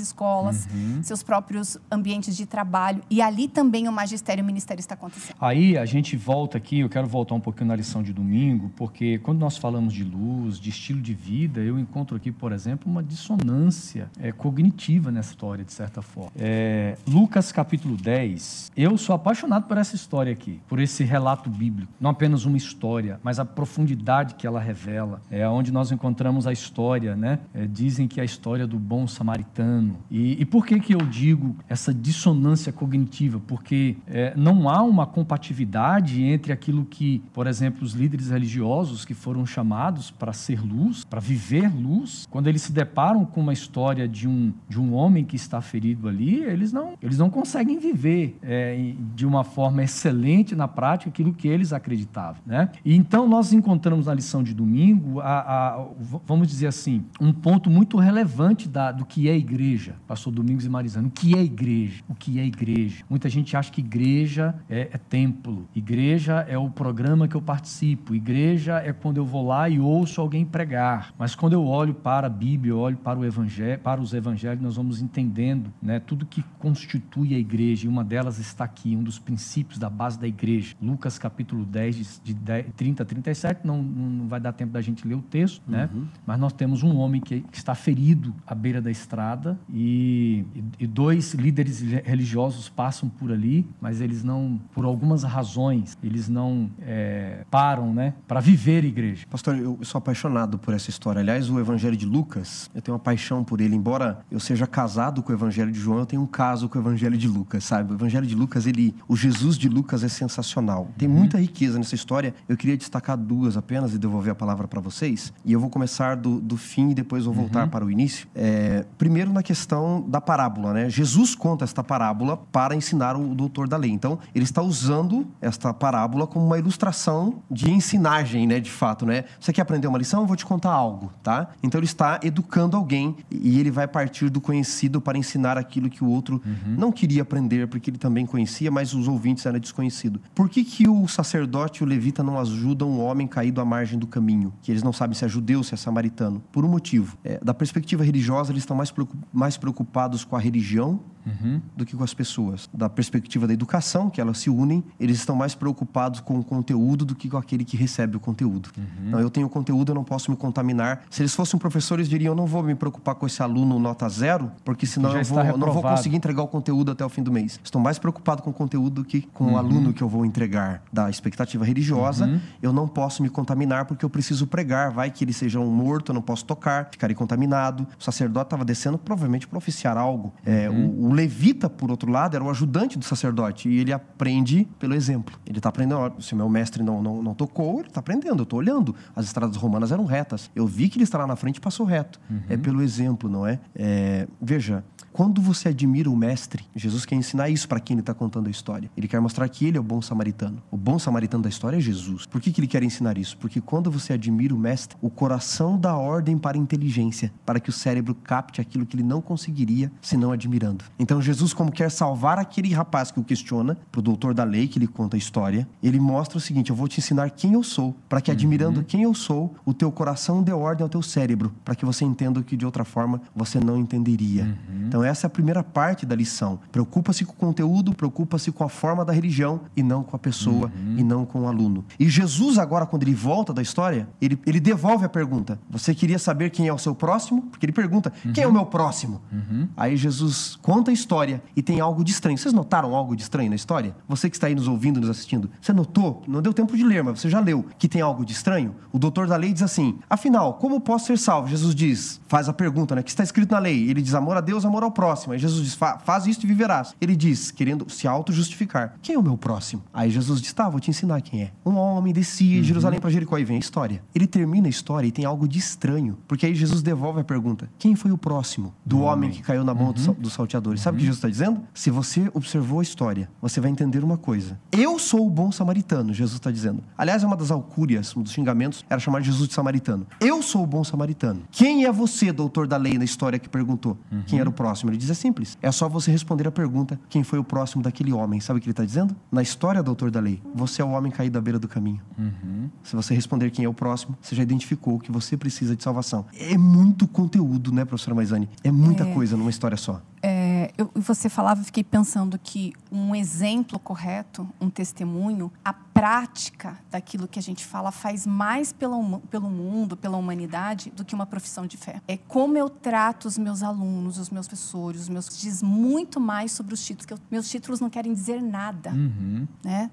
escolas, seus próprios ambientes de trabalho. E ali também o magistério e o ministério está acontecendo. Aí a gente volta aqui, eu quero voltar um pouquinho na lição de domingo, porque quando nós falamos de luz, de estilo de vida, eu encontro aqui, por exemplo, uma dissonância é, cognitiva nessa história, de certa forma. É, Lucas capítulo 10, eu sou apaixonado por essa história aqui, por esse relato bíblico. Não apenas uma história, mas a profundidade que ela revela. É onde nós encontramos a história, né? É, dizem que é a história do bom samaritano. E, e por que que eu digo essa dissonância cognitiva? Porque é, não há uma compatibilidade entre aquilo que, por exemplo, os líderes religiosos que foram chamados para ser luz, para viver luz, quando eles se deparam com uma história de um, de um homem que está ferido ali, eles não, eles não conseguem viver é, de uma forma excelente na prática aquilo que eles acreditavam. Né? E então nós encontramos na lição de domingo, a, a- vamos dizer assim, um ponto muito relevante da, do que é igreja. Pastor Domingos e Marizano, o que é igreja? O que é igreja? Muita gente acha que igreja é, é templo, igreja é o programa que eu participo, igreja é quando eu vou lá e ouço alguém pregar. Mas quando eu olho para a Bíblia, eu olho para o evangelho, para os evangelhos, nós vamos entendendo, né, tudo que constitui a igreja. E uma delas está aqui, um dos princípios da base da igreja. Lucas capítulo 10, de, de 10, 30 a 37, não, não vai dar tempo da gente ler o texto, né? Mas nós temos um homem que, que está ferido à beira da estrada e, e- e dois líderes religiosos passam por ali, mas eles não, por algumas razões, eles não é, param, né, para viver a igreja. Pastor, eu sou apaixonado por essa história. Aliás, o Evangelho de Lucas, eu tenho uma paixão por ele. Embora eu seja casado com o Evangelho de João, eu tenho um caso com o Evangelho de Lucas, sabe? O Evangelho de Lucas, ele, o Jesus de Lucas é sensacional. Tem muita riqueza nessa história. Eu queria destacar duas apenas e devolver a palavra para vocês. E eu vou começar do, do fim e depois vou voltar para o início. É, primeiro, na questão da parábola, né? Jesus conta esta parábola para ensinar o doutor da lei. Então, ele está usando esta parábola como uma ilustração de ensinagem, né? De fato, né? Você quer aprender uma lição? Eu vou te contar algo, tá? Então, ele está educando alguém e ele vai partir do conhecido para ensinar aquilo que o outro não queria aprender, porque ele também conhecia, mas os ouvintes eram desconhecidos. Por que, que o sacerdote e o levita não ajudam um homem caído à margem do caminho? Que eles não sabem se é judeu, se é samaritano. Por um motivo. É, da perspectiva religiosa, eles estão mais, mais preocupados com a religião uhum. do que com as pessoas. Da perspectiva da educação, que elas se unem, eles estão mais preocupados com o conteúdo do que com aquele que recebe o conteúdo. Uhum. Então, eu tenho conteúdo, eu não posso me contaminar. Se eles fossem professores, diriam: eu não vou me preocupar com esse aluno nota zero, porque senão eu vou, não vou conseguir entregar o conteúdo até o fim do mês. Estou mais preocupado com o conteúdo do que com uhum. o aluno que eu vou entregar. Da expectativa religiosa, uhum. eu não posso me contaminar porque eu preciso pregar. Vai que ele seja um morto, eu não posso tocar, ficarei contaminado. O sacerdote estava descendo provavelmente para oficiar algo. É, uhum. o, o, levita, por outro lado, era o ajudante do sacerdote e ele aprende pelo exemplo. Ele está aprendendo. Se o meu mestre não, não, não tocou, ele está aprendendo. Eu estou olhando. As estradas romanas eram retas. Eu vi que ele está lá na frente e passou reto. Uhum. É pelo exemplo, não é? é veja, quando você admira o mestre, Jesus quer ensinar isso para quem ele está contando a história. Ele quer mostrar que ele é o bom samaritano. O bom samaritano da história é Jesus. Por que, que ele quer ensinar isso? Porque quando você admira o mestre, o coração dá ordem para a inteligência, para que o cérebro capte aquilo que ele não conseguiria se não admirando. Então Jesus, como quer salvar aquele rapaz que o questiona, para o doutor da lei que ele conta a história, ele mostra o seguinte: eu vou te ensinar quem eu sou, para que admirando uhum. quem eu sou, o teu coração dê ordem ao teu cérebro, para que você entenda o que de outra forma você não entenderia. Uhum. Então essa é a primeira parte da lição. Preocupa-se com o conteúdo, preocupa-se com a forma da religião e não com a pessoa uhum. e não com o aluno. E Jesus agora quando ele volta da história, ele, ele devolve a pergunta. Você queria saber quem é o seu próximo? Porque ele pergunta: uhum. quem é o meu próximo? Uhum. Aí Jesus conta a história e tem algo de estranho. Vocês notaram algo de estranho na história? Você que está aí nos ouvindo, nos assistindo, você notou? Não deu tempo de ler, mas você já leu que tem algo de estranho? O doutor da lei diz assim: afinal, como posso ser salvo? Jesus diz, faz a pergunta, né? Que está escrito na lei. Ele diz: amor a Deus, amor ao próximo. Aí Jesus diz: faz isso e viverás. Ele diz, querendo se auto-justificar: quem é o meu próximo? Aí Jesus diz: tá, vou te ensinar quem é. Um homem descia de uhum. Jerusalém para Jericó e vem a história. Ele termina a história e tem algo de estranho, porque aí Jesus devolve a pergunta: quem foi o próximo do homem, homem que caiu na mão uhum. dos salteadores? Sabe o que uhum. Jesus está dizendo? Se você observou a história, você vai entender uma coisa. Eu sou o bom samaritano, Jesus está dizendo. Aliás, é uma das alcúrias, um dos xingamentos, era chamar Jesus de samaritano. Eu sou o bom samaritano. Quem é você, doutor da lei, na história que perguntou uhum. quem era o próximo? Ele diz: é simples. É só você responder a pergunta: quem foi o próximo daquele homem? Sabe o que ele está dizendo? Na história, doutor da lei, você é o homem caído à beira do caminho. Uhum. Se você responder quem é o próximo, você já identificou que você precisa de salvação. É muito conteúdo, né, professora Maisani? É muita é... coisa numa história só. É, eu, você falava, eu fiquei pensando que um exemplo correto, um testemunho, a prática daquilo que a gente fala faz mais pelo, pelo mundo, pela humanidade, do que uma profissão de fé. É como eu trato os meus alunos, os meus professores, os meus diz muito mais sobre os títulos. Que eu, meus títulos não querem dizer nada, uhum. né?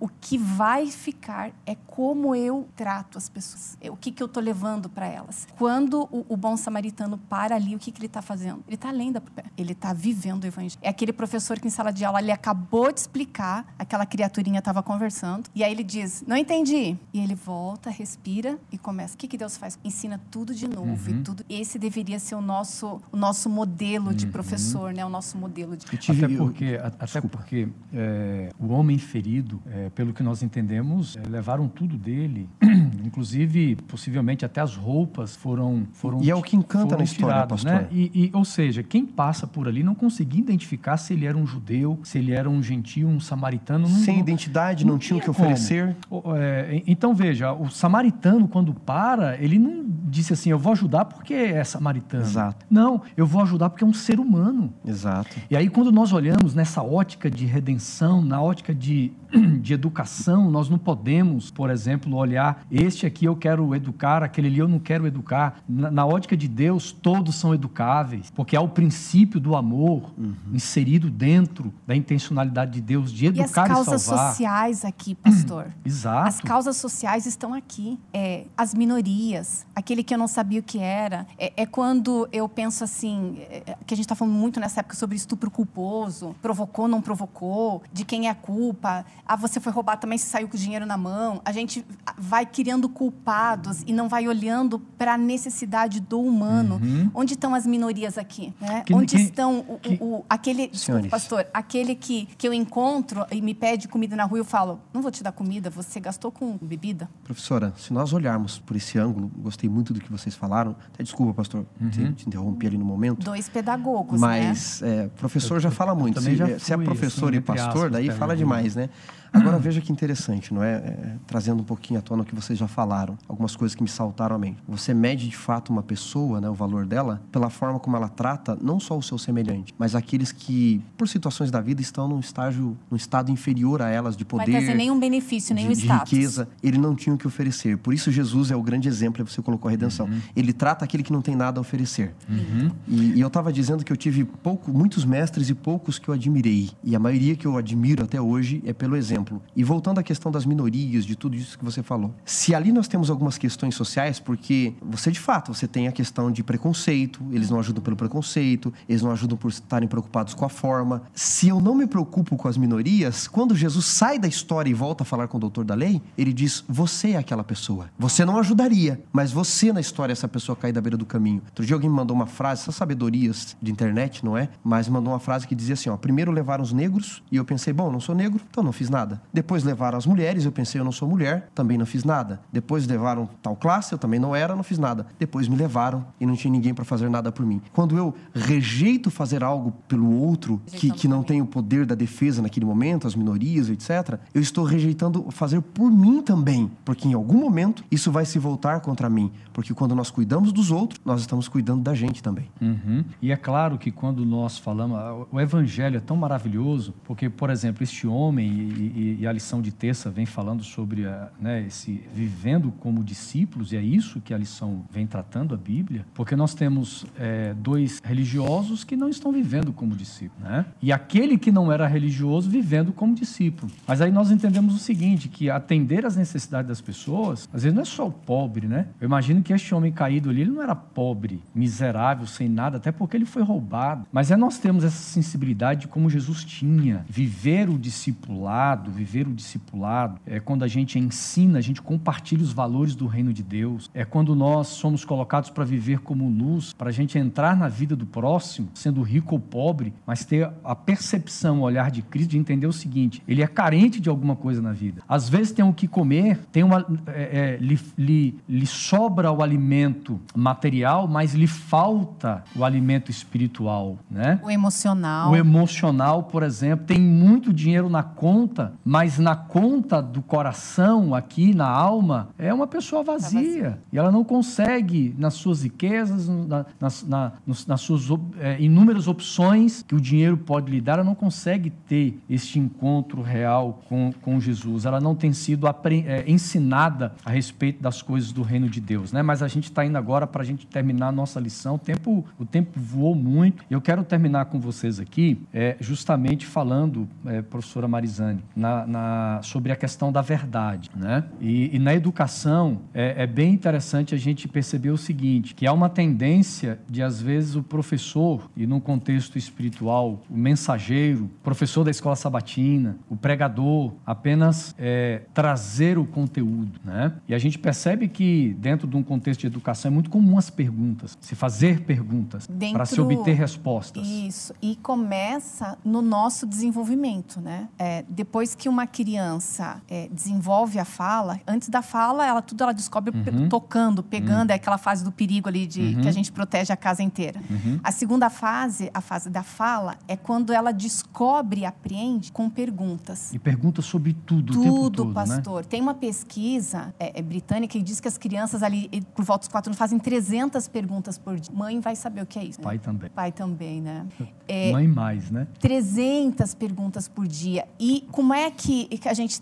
O que vai ficar é como eu trato as pessoas, é o que, que eu estou levando para elas. Quando o, o, bom samaritano para ali, o que, que ele está fazendo? Ele está além da ele está vivendo o evangelho. É aquele professor que em sala de aula ele acabou de explicar, aquela criaturinha estava conversando, e aí ele diz: Não entendi. E ele volta, respira e começa. O que, que Deus faz? Ensina tudo de novo uhum. e tudo. Esse deveria ser o nosso, o nosso modelo uhum. de professor, né? O nosso modelo de. Até porque, até porque é, o homem ferido, é, pelo que nós entendemos, é, levaram tudo dele, inclusive possivelmente até as roupas foram foram e é o que encanta na história, tiradas, né? E, e, ou seja, quem passa por ali não conseguia identificar se ele era um judeu, se ele era um gentio, um samaritano. Não, Sem identidade, não, não tinha o que oferecer. É, então, veja, o samaritano, quando para, ele não disse assim, eu vou ajudar porque é samaritano. Exato. Não, eu vou ajudar porque é um ser humano. Exato. E aí, quando nós olhamos nessa ótica de redenção, na ótica de, de educação, nós não podemos, por exemplo, olhar este aqui eu quero educar, aquele ali eu não quero educar. Na, na ótica de Deus, todos são educáveis, porque há o princípio do amor uhum. inserido dentro da intencionalidade de Deus de educar e, as causas sociais aqui, pastor. Exato. As causas sociais estão aqui. É, as minorias, aquele que eu não sabia o que era. É, é quando eu penso assim, é, que a gente está falando muito nessa época sobre estupro culposo, provocou, não provocou, de quem é a culpa. Ah, você foi roubar também se saiu com o dinheiro na mão. A gente vai criando culpados e não vai olhando para a necessidade do humano. Uhum. Onde estão as minorias aqui? Né? Que, Onde que, estão que, o, o, aquele, desculpa, pastor, aquele que, que eu encontro e me pede comida na rua, eu falo, não vou te dar comida, você gastou com bebida? Professora, se nós olharmos por esse ângulo, gostei muito do que vocês falaram. Até desculpa, pastor, uhum. te, te, interrompi ali no momento. Dois pedagogos, Mas, né? é, professor já fala muito. Se, já se é professor assim, e pastor, daí fala demais, né? Agora veja que interessante, não é? é? Trazendo um pouquinho à tona o que vocês já falaram, algumas coisas que me saltaram à mente. Você mede de fato uma pessoa, né, o valor dela, pela forma como ela trata não só o seu semelhante, mas aqueles que, por situações da vida, estão num estágio, num estado inferior a elas de poder. Não vai trazer nenhum benefício, nenhum de, status. De riqueza, ele não tinha o que oferecer. Por isso Jesus é o grande exemplo, você colocou a redenção. Uhum. Ele trata aquele que não tem nada a oferecer. Uhum. E, e, eu estava dizendo que eu tive pouco, muitos mestres e poucos que eu admirei. E a maioria que eu admiro até hoje é pelo exemplo. E voltando à questão das minorias, de tudo isso que você falou. Se ali nós temos algumas questões sociais, porque você de fato, você tem a questão de preconceito, eles não ajudam pelo preconceito, eles não ajudam por estarem preocupados com a forma. Se eu não me preocupo com as minorias, quando Jesus sai da história e volta a falar com o doutor da lei, ele diz: Você é aquela pessoa. Você não ajudaria, mas você na história, essa pessoa cair da beira do caminho. Outro dia alguém me mandou uma frase, essas sabedorias de internet, não é? Mas mandou uma frase que dizia assim: ó, primeiro levaram os negros e eu pensei, bom, não sou negro, então não fiz nada. Depois levaram as mulheres, eu pensei, eu não sou mulher, também não fiz nada. Depois levaram tal classe, eu também não era, não fiz nada. Depois me levaram e não tinha ninguém para fazer nada por mim. Quando eu rejeito fazer algo pelo outro que, que não tem o poder da defesa naquele momento, as minorias, etc., eu estou rejeitando fazer por mim também, porque em algum momento isso vai se voltar contra mim. Porque quando nós cuidamos dos outros, nós estamos cuidando da gente também. Uhum. E é claro que quando nós falamos, o evangelho é tão maravilhoso, porque, por exemplo, este homem e, e, e a lição de terça vem falando sobre a, né, esse vivendo como discípulos, e é isso que a lição vem tratando a Bíblia, porque nós temos é, dois religiosos que não estão vivendo como discípulos, né? E aquele que não era religioso vivendo como discípulo. Mas aí nós entendemos o seguinte, que atender às necessidades das pessoas, às vezes não é só o pobre, né? Eu imagino que este homem caído ali, ele não era pobre, miserável, sem nada, até porque ele foi roubado. Mas é nós temos essa sensibilidade de como Jesus tinha, viver o discipulado, viver o discipulado, é quando a gente ensina, a gente compartilha os valores do reino de Deus, é quando nós somos colocados para viver como luz, para a gente entrar na vida do próximo, sendo rico ou pobre, mas ter a percepção, o olhar de Cristo, de entender o seguinte: ele é carente de alguma coisa na vida. Às vezes tem o que comer, tem uma, é, é, lhe, lhe, lhe sobra o alimento material, mas lhe falta o alimento espiritual, né? O emocional. O emocional, por exemplo, tem muito dinheiro na conta, mas na conta do coração, aqui na alma, é uma pessoa vazia. Tá e ela não consegue, nas suas riquezas, na, nas, na, nas suas é, inúmeras opções que o dinheiro pode lhe dar, ela não consegue ter este encontro real com, com Jesus. Ela não tem sido é, ensinada a respeito das coisas do reino de Deus, né? Mas a gente está indo agora para a gente terminar a nossa lição. O tempo, o tempo voou muito. Eu quero terminar com vocês aqui, é, justamente falando, é, professora Marizane, na, na, sobre a questão da verdade, né? E, e na educação é, é bem interessante a gente perceber o seguinte, que há uma tendência de às vezes o professor e num contexto espiritual, o mensageiro, o professor da escola sabatina, o pregador, apenas é, trazer o conteúdo, né? E a gente percebe que dentro de um contexto de educação é muito comum as perguntas, se fazer perguntas dentro... para se obter respostas. Isso e começa no nosso desenvolvimento, né? É, depois que uma criança é, desenvolve a fala, antes da fala ela tudo ela descobre uhum. tocando, pegando, uhum. é aquela fase do perigo ali de uhum. que a gente protege a casa inteira. Uhum. A segunda fase, a fase da fala, é quando ela descobre e aprende com perguntas. E pergunta sobre tudo, tudo, todo, né? pastor. Né? Tem uma pesquisa é, é, britânica que diz que as crianças ali, por volta dos quatro anos, fazem 300 perguntas por dia. Mãe vai saber o que é isso. Pai né? também. Pai também, né? É, Mãe mais, né? 300 perguntas por dia. E como é que, que a gente...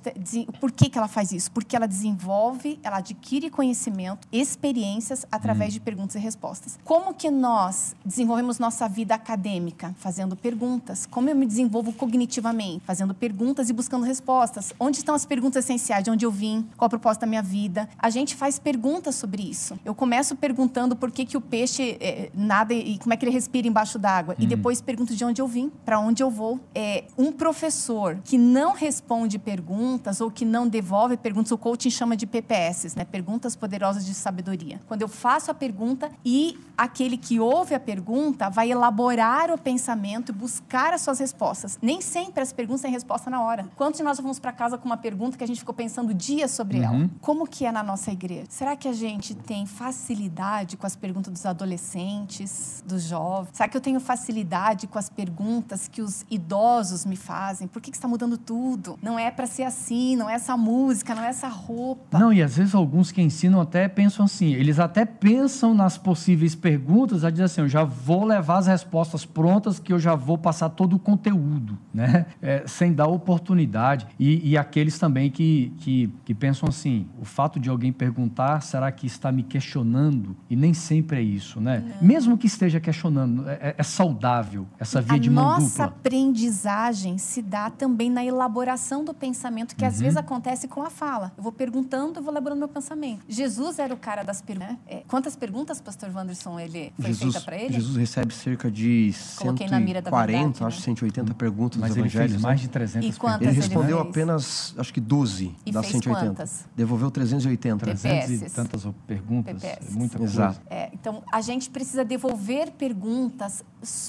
Por que, que ela faz isso? Porque ela desenvolve, ela adquire conhecimento, experiências através hum. de perguntas e respostas. Como que nós desenvolvemos nossa vida acadêmica? Fazendo perguntas. Como eu me desenvolvo cognitivamente? Fazendo perguntas e buscando respostas. Onde estão as perguntas essenciais? De onde eu vim? Qual a proposta da minha vida? A gente faz perguntas sobre isso. Eu começo perguntando por que, que o peixe é, nada e como é que ele respira embaixo d'água. Hum. E depois pergunto de onde eu vim, para onde eu vou. É, um professor que não responde perguntas ou que não devolve perguntas, o coaching chama de PPS, né? Perguntas poderosas de sabedoria. Quando eu faço a pergunta e aquele que ouve a pergunta vai elaborar o pensamento e buscar as suas respostas. Nem sempre as perguntas têm resposta na hora. Quantos de nós vamos para casa com uma pergunta que a gente ficou pensando dias sobre uhum. ela? Como que é na nossa igreja? Será que a gente tem facilidade com as perguntas dos adolescentes, dos jovens? Será que eu tenho facilidade com as perguntas que os idosos me fazem? Por que, que está mudando tudo? Vestido, não é para ser assim, não é essa música, não é essa roupa. Não, e às vezes alguns que ensinam até pensam assim, eles até pensam nas possíveis perguntas, a dizer assim, eu já vou levar as respostas prontas, que eu já vou passar todo o conteúdo, né? É, sem dar oportunidade. E, e aqueles também que, que, que pensam assim, o fato de alguém perguntar, será que está me questionando? E nem sempre é isso, né? Não. Mesmo que esteja questionando, é, é, é saudável essa via a de mão dupla. Nossa aprendizagem se dá também na elaboração do pensamento, que uhum. às vezes acontece com a fala. Eu vou perguntando, eu vou elaborando meu pensamento. Jesus era o cara das perguntas. Né? É, quantas perguntas, pastor Wanderson, ele foi Jesus, feita para ele? Jesus recebe cerca de 140, verdade, acho né? 180 perguntas Mas ele fez mais de 300 e perguntas. Ele respondeu ele apenas, acho que 12 e das 180. Quantas? Devolveu 380. 300 e tantas perguntas, PPS. muita coisa. Exato. É, então, a gente precisa devolver perguntas,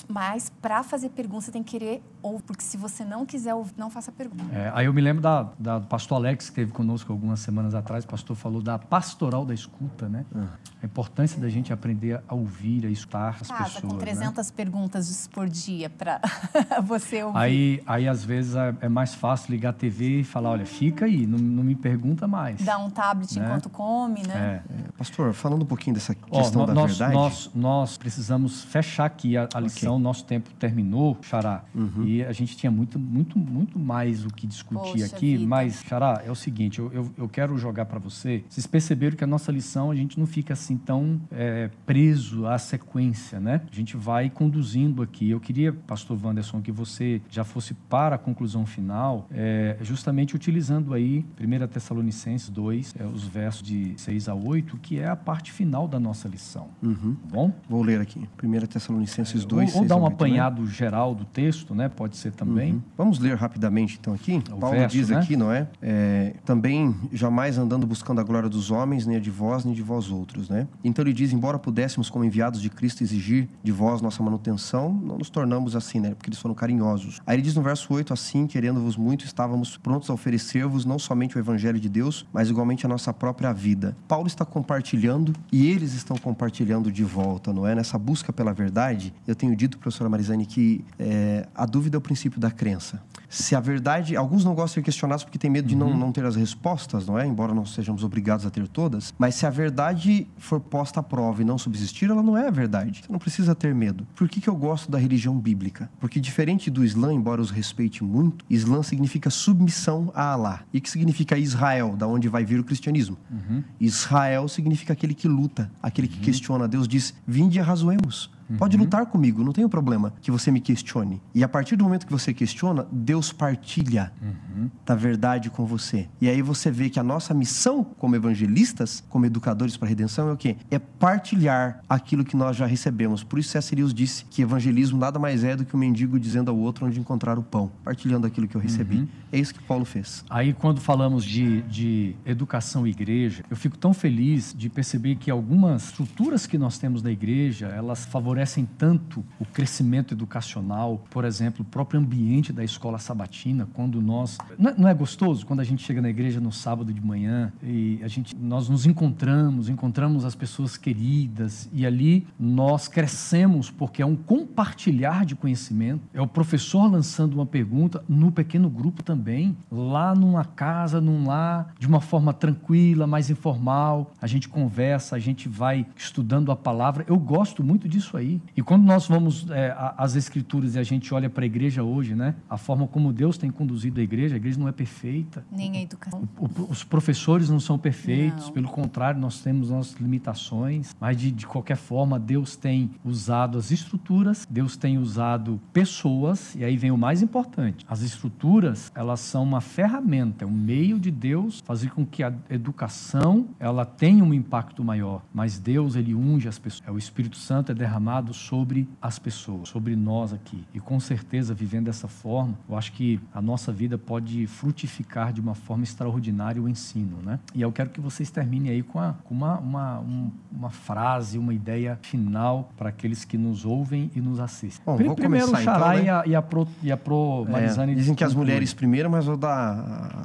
mas para fazer pergunta você tem que querer ouvir, porque se você não quiser ouvir, não faça pergunta. É, aí eu me lembro da, da do pastor Alex, que esteve conosco algumas semanas atrás, o pastor falou da pastoral da escuta, né? Uhum. A importância da gente aprender a ouvir, a escutar as Casa, pessoas. com 300 né? perguntas por dia para você ouvir. Aí, aí, às vezes, é, é, mais fácil ligar a TV e falar, olha, fica aí, não, não me pergunta mais. Dá um tablet né? enquanto come, né? É. É, pastor, falando um pouquinho dessa questão da nós, verdade... Nós, nós precisamos fechar aqui a, a lição, okay. nosso tempo terminou, Xará, uhum. e a gente tinha muito, muito, muito mais o que discutir Poxa aqui, vida. mas, Xará, é o seguinte, eu, eu, eu quero jogar para você, vocês perceberam que a nossa lição, a gente não fica assim tão é, preso à sequência, né? A gente vai conduzindo aqui. Eu queria, pastor Wanderson, que você já fosse para a conclusão final, é, justamente utilizando aí 1 Tessalonicenses 2, é, os versos de 6 a 8, que é a parte final da nossa lição. Uhum. Tá bom? Vou ler aqui. 1 Tessalonicenses 2, Ou, ou dar um 8, apanhado né? geral do texto, né? Pode ser também. Uhum. Vamos ler rapidamente, então, aqui. O Paulo verso, diz né? aqui, não é? é? Também jamais andando buscando a glória dos homens, nem a de vós, nem de vós outros, né? Então ele diz, embora pudéssemos, como enviados de Cristo, exigir de vós nossa manutenção, não nos tornamos assim, né? Porque eles foram carinhosos. Aí ele diz no verso 8, assim, querendo-vos muito, estávamos prontos a oferecer-vos não somente o evangelho de Deus, mas igualmente a nossa própria vida. Paulo está compartilhando e eles estão compartilhando de volta, não é? Nessa busca pela verdade, eu tenho dito, professora Marizane, que é, a dúvida é o princípio da crença. Se a verdade, alguns não gostam de ser questionados porque tem medo de uhum. não, não ter as respostas, não é? Embora não sejamos obrigados a ter todas, mas se a verdade for posta à prova e não subsistir, ela não é a verdade. Você não precisa ter medo. Por que, que eu gosto da religião bíblica? Porque diferente do Islã, embora os respeite muito, Islã significa submissão a Allah. E que significa Israel, da onde vai vir o cristianismo. Uhum. Israel significa aquele que luta, aquele que uhum. questiona. Deus diz: vinde e arrazoemos. Pode uhum. lutar comigo, não tem problema que você me questione. E a partir do momento que você questiona, Deus partilha uhum. da verdade com você. E aí você vê que a nossa missão como evangelistas, como educadores para a redenção, é o quê? É partilhar aquilo que nós já recebemos. Por isso C.S. Lewis disse que evangelismo nada mais é do que o um mendigo dizendo ao outro onde encontrar o pão, partilhando aquilo que eu recebi. Uhum. É isso que Paulo fez. Aí quando falamos de, de educação e igreja, eu fico tão feliz de perceber que algumas estruturas que nós temos na igreja, elas favorecem favorecem tanto o crescimento educacional, por exemplo, o próprio ambiente da escola sabatina, quando nós não é, é gostoso quando a gente chega na igreja no sábado de manhã e a gente nós nos encontramos, encontramos as pessoas queridas e ali nós crescemos porque é um compartilhar de conhecimento, é o professor lançando uma pergunta no pequeno grupo também, lá numa casa, num lar, de uma forma tranquila, mais informal, a gente conversa, a gente vai estudando a palavra. Eu gosto muito disso aí. E quando nós vamos é, às escrituras e a gente olha para a igreja hoje, né? A forma como Deus tem conduzido a igreja, a igreja não é perfeita. Nem a educação. O, o, os professores não são perfeitos, não. pelo contrário, nós temos nossas limitações, mas de, de qualquer forma, Deus tem usado as estruturas, Deus tem usado pessoas, e aí vem o mais importante. As estruturas, elas são uma ferramenta, é um meio de Deus fazer com que a educação, ela tenha um impacto maior, mas Deus, ele unge as pessoas. É o Espírito Santo é derramado derramado sobre as pessoas, sobre nós aqui. E com certeza, vivendo dessa forma, eu acho que a nossa vida pode frutificar de uma forma extraordinária o ensino, né? E eu quero que vocês terminem aí com, a, com uma, uma, um, uma frase, uma ideia final para aqueles que nos ouvem e nos assistem. Bom, vou primeiro começar, o Xará então, né? e, a, e, a Pro, e a Pro é, Marizane. Dizem que as mulheres primeiro, mas vou dar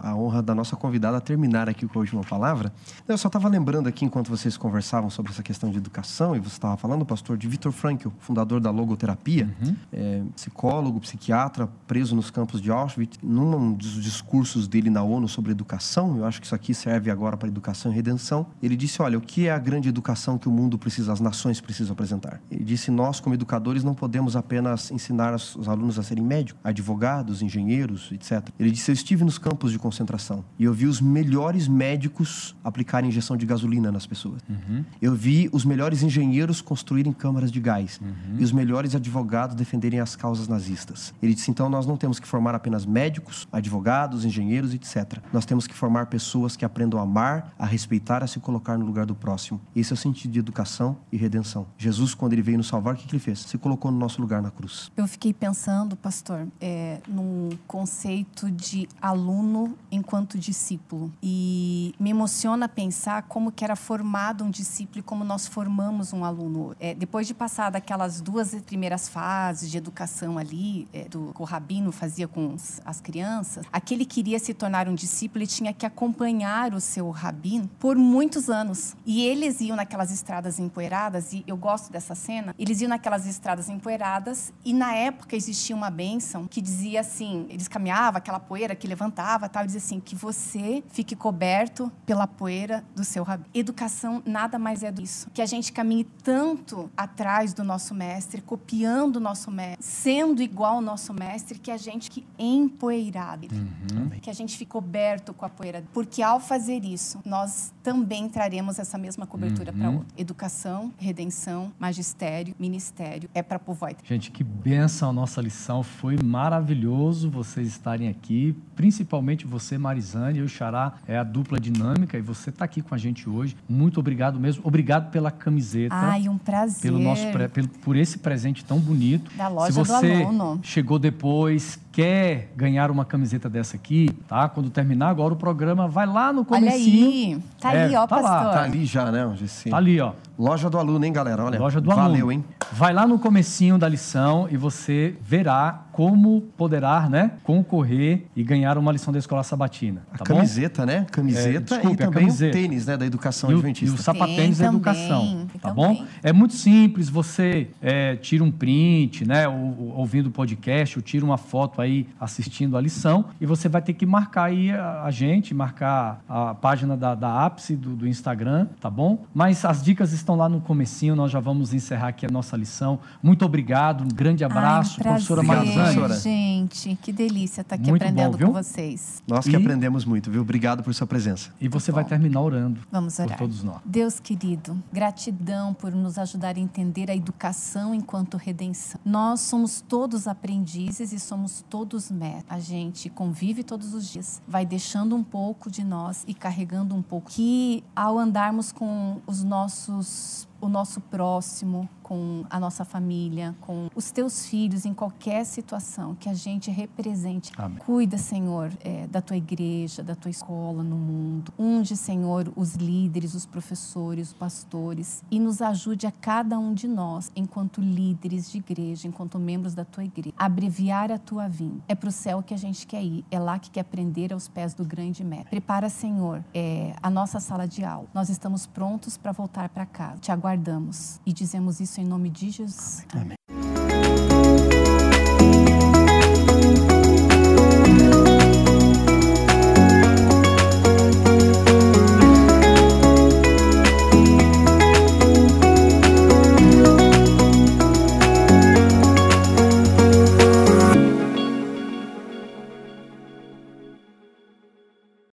a, a honra da nossa convidada a terminar aqui com a última palavra. Eu só estava lembrando aqui, enquanto vocês conversavam sobre essa questão de educação, e você estava falando, pastor, de Vitor Frankl, fundador da logoterapia, uhum. é, psicólogo, psiquiatra, preso nos campos de Auschwitz, num dos discursos dele na ONU sobre educação, eu acho que isso aqui serve agora para educação e redenção, ele disse: olha, o que é a grande educação que o mundo precisa, as nações precisam apresentar? Ele disse: nós, como educadores, não podemos apenas ensinar os alunos a serem médicos, advogados, engenheiros, etc. Ele disse: eu estive nos campos de concentração e eu vi os melhores médicos aplicarem injeção de gasolina nas pessoas. Uhum. Eu vi os melhores engenheiros construírem câmaras de gás uhum. e os melhores advogados defenderem as causas nazistas. Ele disse: então nós não temos que formar apenas médicos, advogados, engenheiros, etc. Nós temos que formar pessoas que aprendam a amar, a respeitar, a se colocar no lugar do próximo. Esse é o sentido de educação e redenção. Jesus, quando ele veio nos salvar, o que, que ele fez? Se colocou no nosso lugar na cruz. Eu fiquei pensando, pastor, é, num conceito de aluno enquanto discípulo. E me emociona pensar como que era formado um discípulo e como nós formamos um aluno. É, depois de passar daquelas duas primeiras fases de educação ali, é, do que o rabino fazia com as crianças, aquele que queria se tornar um discípulo e tinha que acompanhar o seu rabino por muitos anos. E eles iam naquelas estradas empoeiradas, e eu gosto dessa cena, eles iam naquelas estradas empoeiradas, e na época existia uma bênção que dizia assim: eles caminhavam, aquela poeira que levantava, tal, e dizia assim: que você fique coberto pela poeira do seu rabino. Educação nada mais é disso. Que a gente caminhe tanto atrás do nosso mestre, copiando o nosso mestre, sendo igual ao nosso mestre, que a gente que empoeirado. Uhum. Que a gente fique coberto com a poeira. Porque ao fazer isso, nós também traremos essa mesma cobertura uhum. para outro. Educação, redenção, magistério, ministério. É para povoar. Gente, que benção a nossa lição. Foi maravilhoso vocês estarem aqui. Principalmente você, Marizane. Eu, Xará, é a dupla dinâmica. E você está aqui com a gente hoje. Muito obrigado mesmo. Obrigado pela camiseta. Ai, um prazer. Pelo nosso, pelo, por esse presente tão bonito. Da loja Se você do aluno. chegou depois, quer ganhar uma camiseta dessa aqui, tá? Quando terminar agora o programa, vai lá no comecinho. Olha aí. Tá é, ali, ó, tá pastor. Lá, tá ali já, né, Gessi? Tá ali, ó. Loja do aluno, hein, galera? Olha. Loja do Valeu, aluno. Valeu, hein? Vai lá no comecinho da lição e você verá como poderá, né, concorrer e ganhar uma lição da escola sabatina. Tá a camiseta, bom? né? Camiseta é, desculpe, e também o tênis, né, da educação e o, adventista. E o sapatênis da educação, tá bom? É muito simples, você é, tira um print, né, ou, ouvindo o podcast, ou tira uma foto aí assistindo a lição e você vai ter que marcar aí a, a gente, marcar a página da, da ápice do, do Instagram, tá bom? Mas as dicas estão lá no comecinho, nós já vamos encerrar aqui a nossa lição. Muito obrigado, um grande abraço, Ai, professora Marzana professora. Gente, que delícia estar tá aqui muito aprendendo bom, com vocês. Nós que e... aprendemos muito, viu? Obrigado por sua presença. E você vai terminar orando. Vamos orar. Por todos nós. Deus querido, gratidão por nos ajudar a entender a educação enquanto redenção. Nós somos todos aprendizes e somos todos mestres. A gente convive todos os dias, vai deixando um pouco de nós e carregando um pouco. Que ao andarmos com os nossos o nosso próximo, com a nossa família, com os teus filhos, em qualquer situação que a gente represente. Amém. Cuida, Senhor, é, da tua igreja, da tua escola no mundo. Unge, Senhor, os líderes, os professores, os pastores e nos ajude a cada um de nós, enquanto líderes de igreja, enquanto membros da tua igreja, abreviar a tua vinda. É para o céu que a gente quer ir, é lá que quer aprender aos pés do grande mestre. Prepara, Senhor, é, a nossa sala de aula. Nós estamos prontos para voltar para casa. Te aguardamos e dizemos isso em nome de Jesus. Amém. Amém.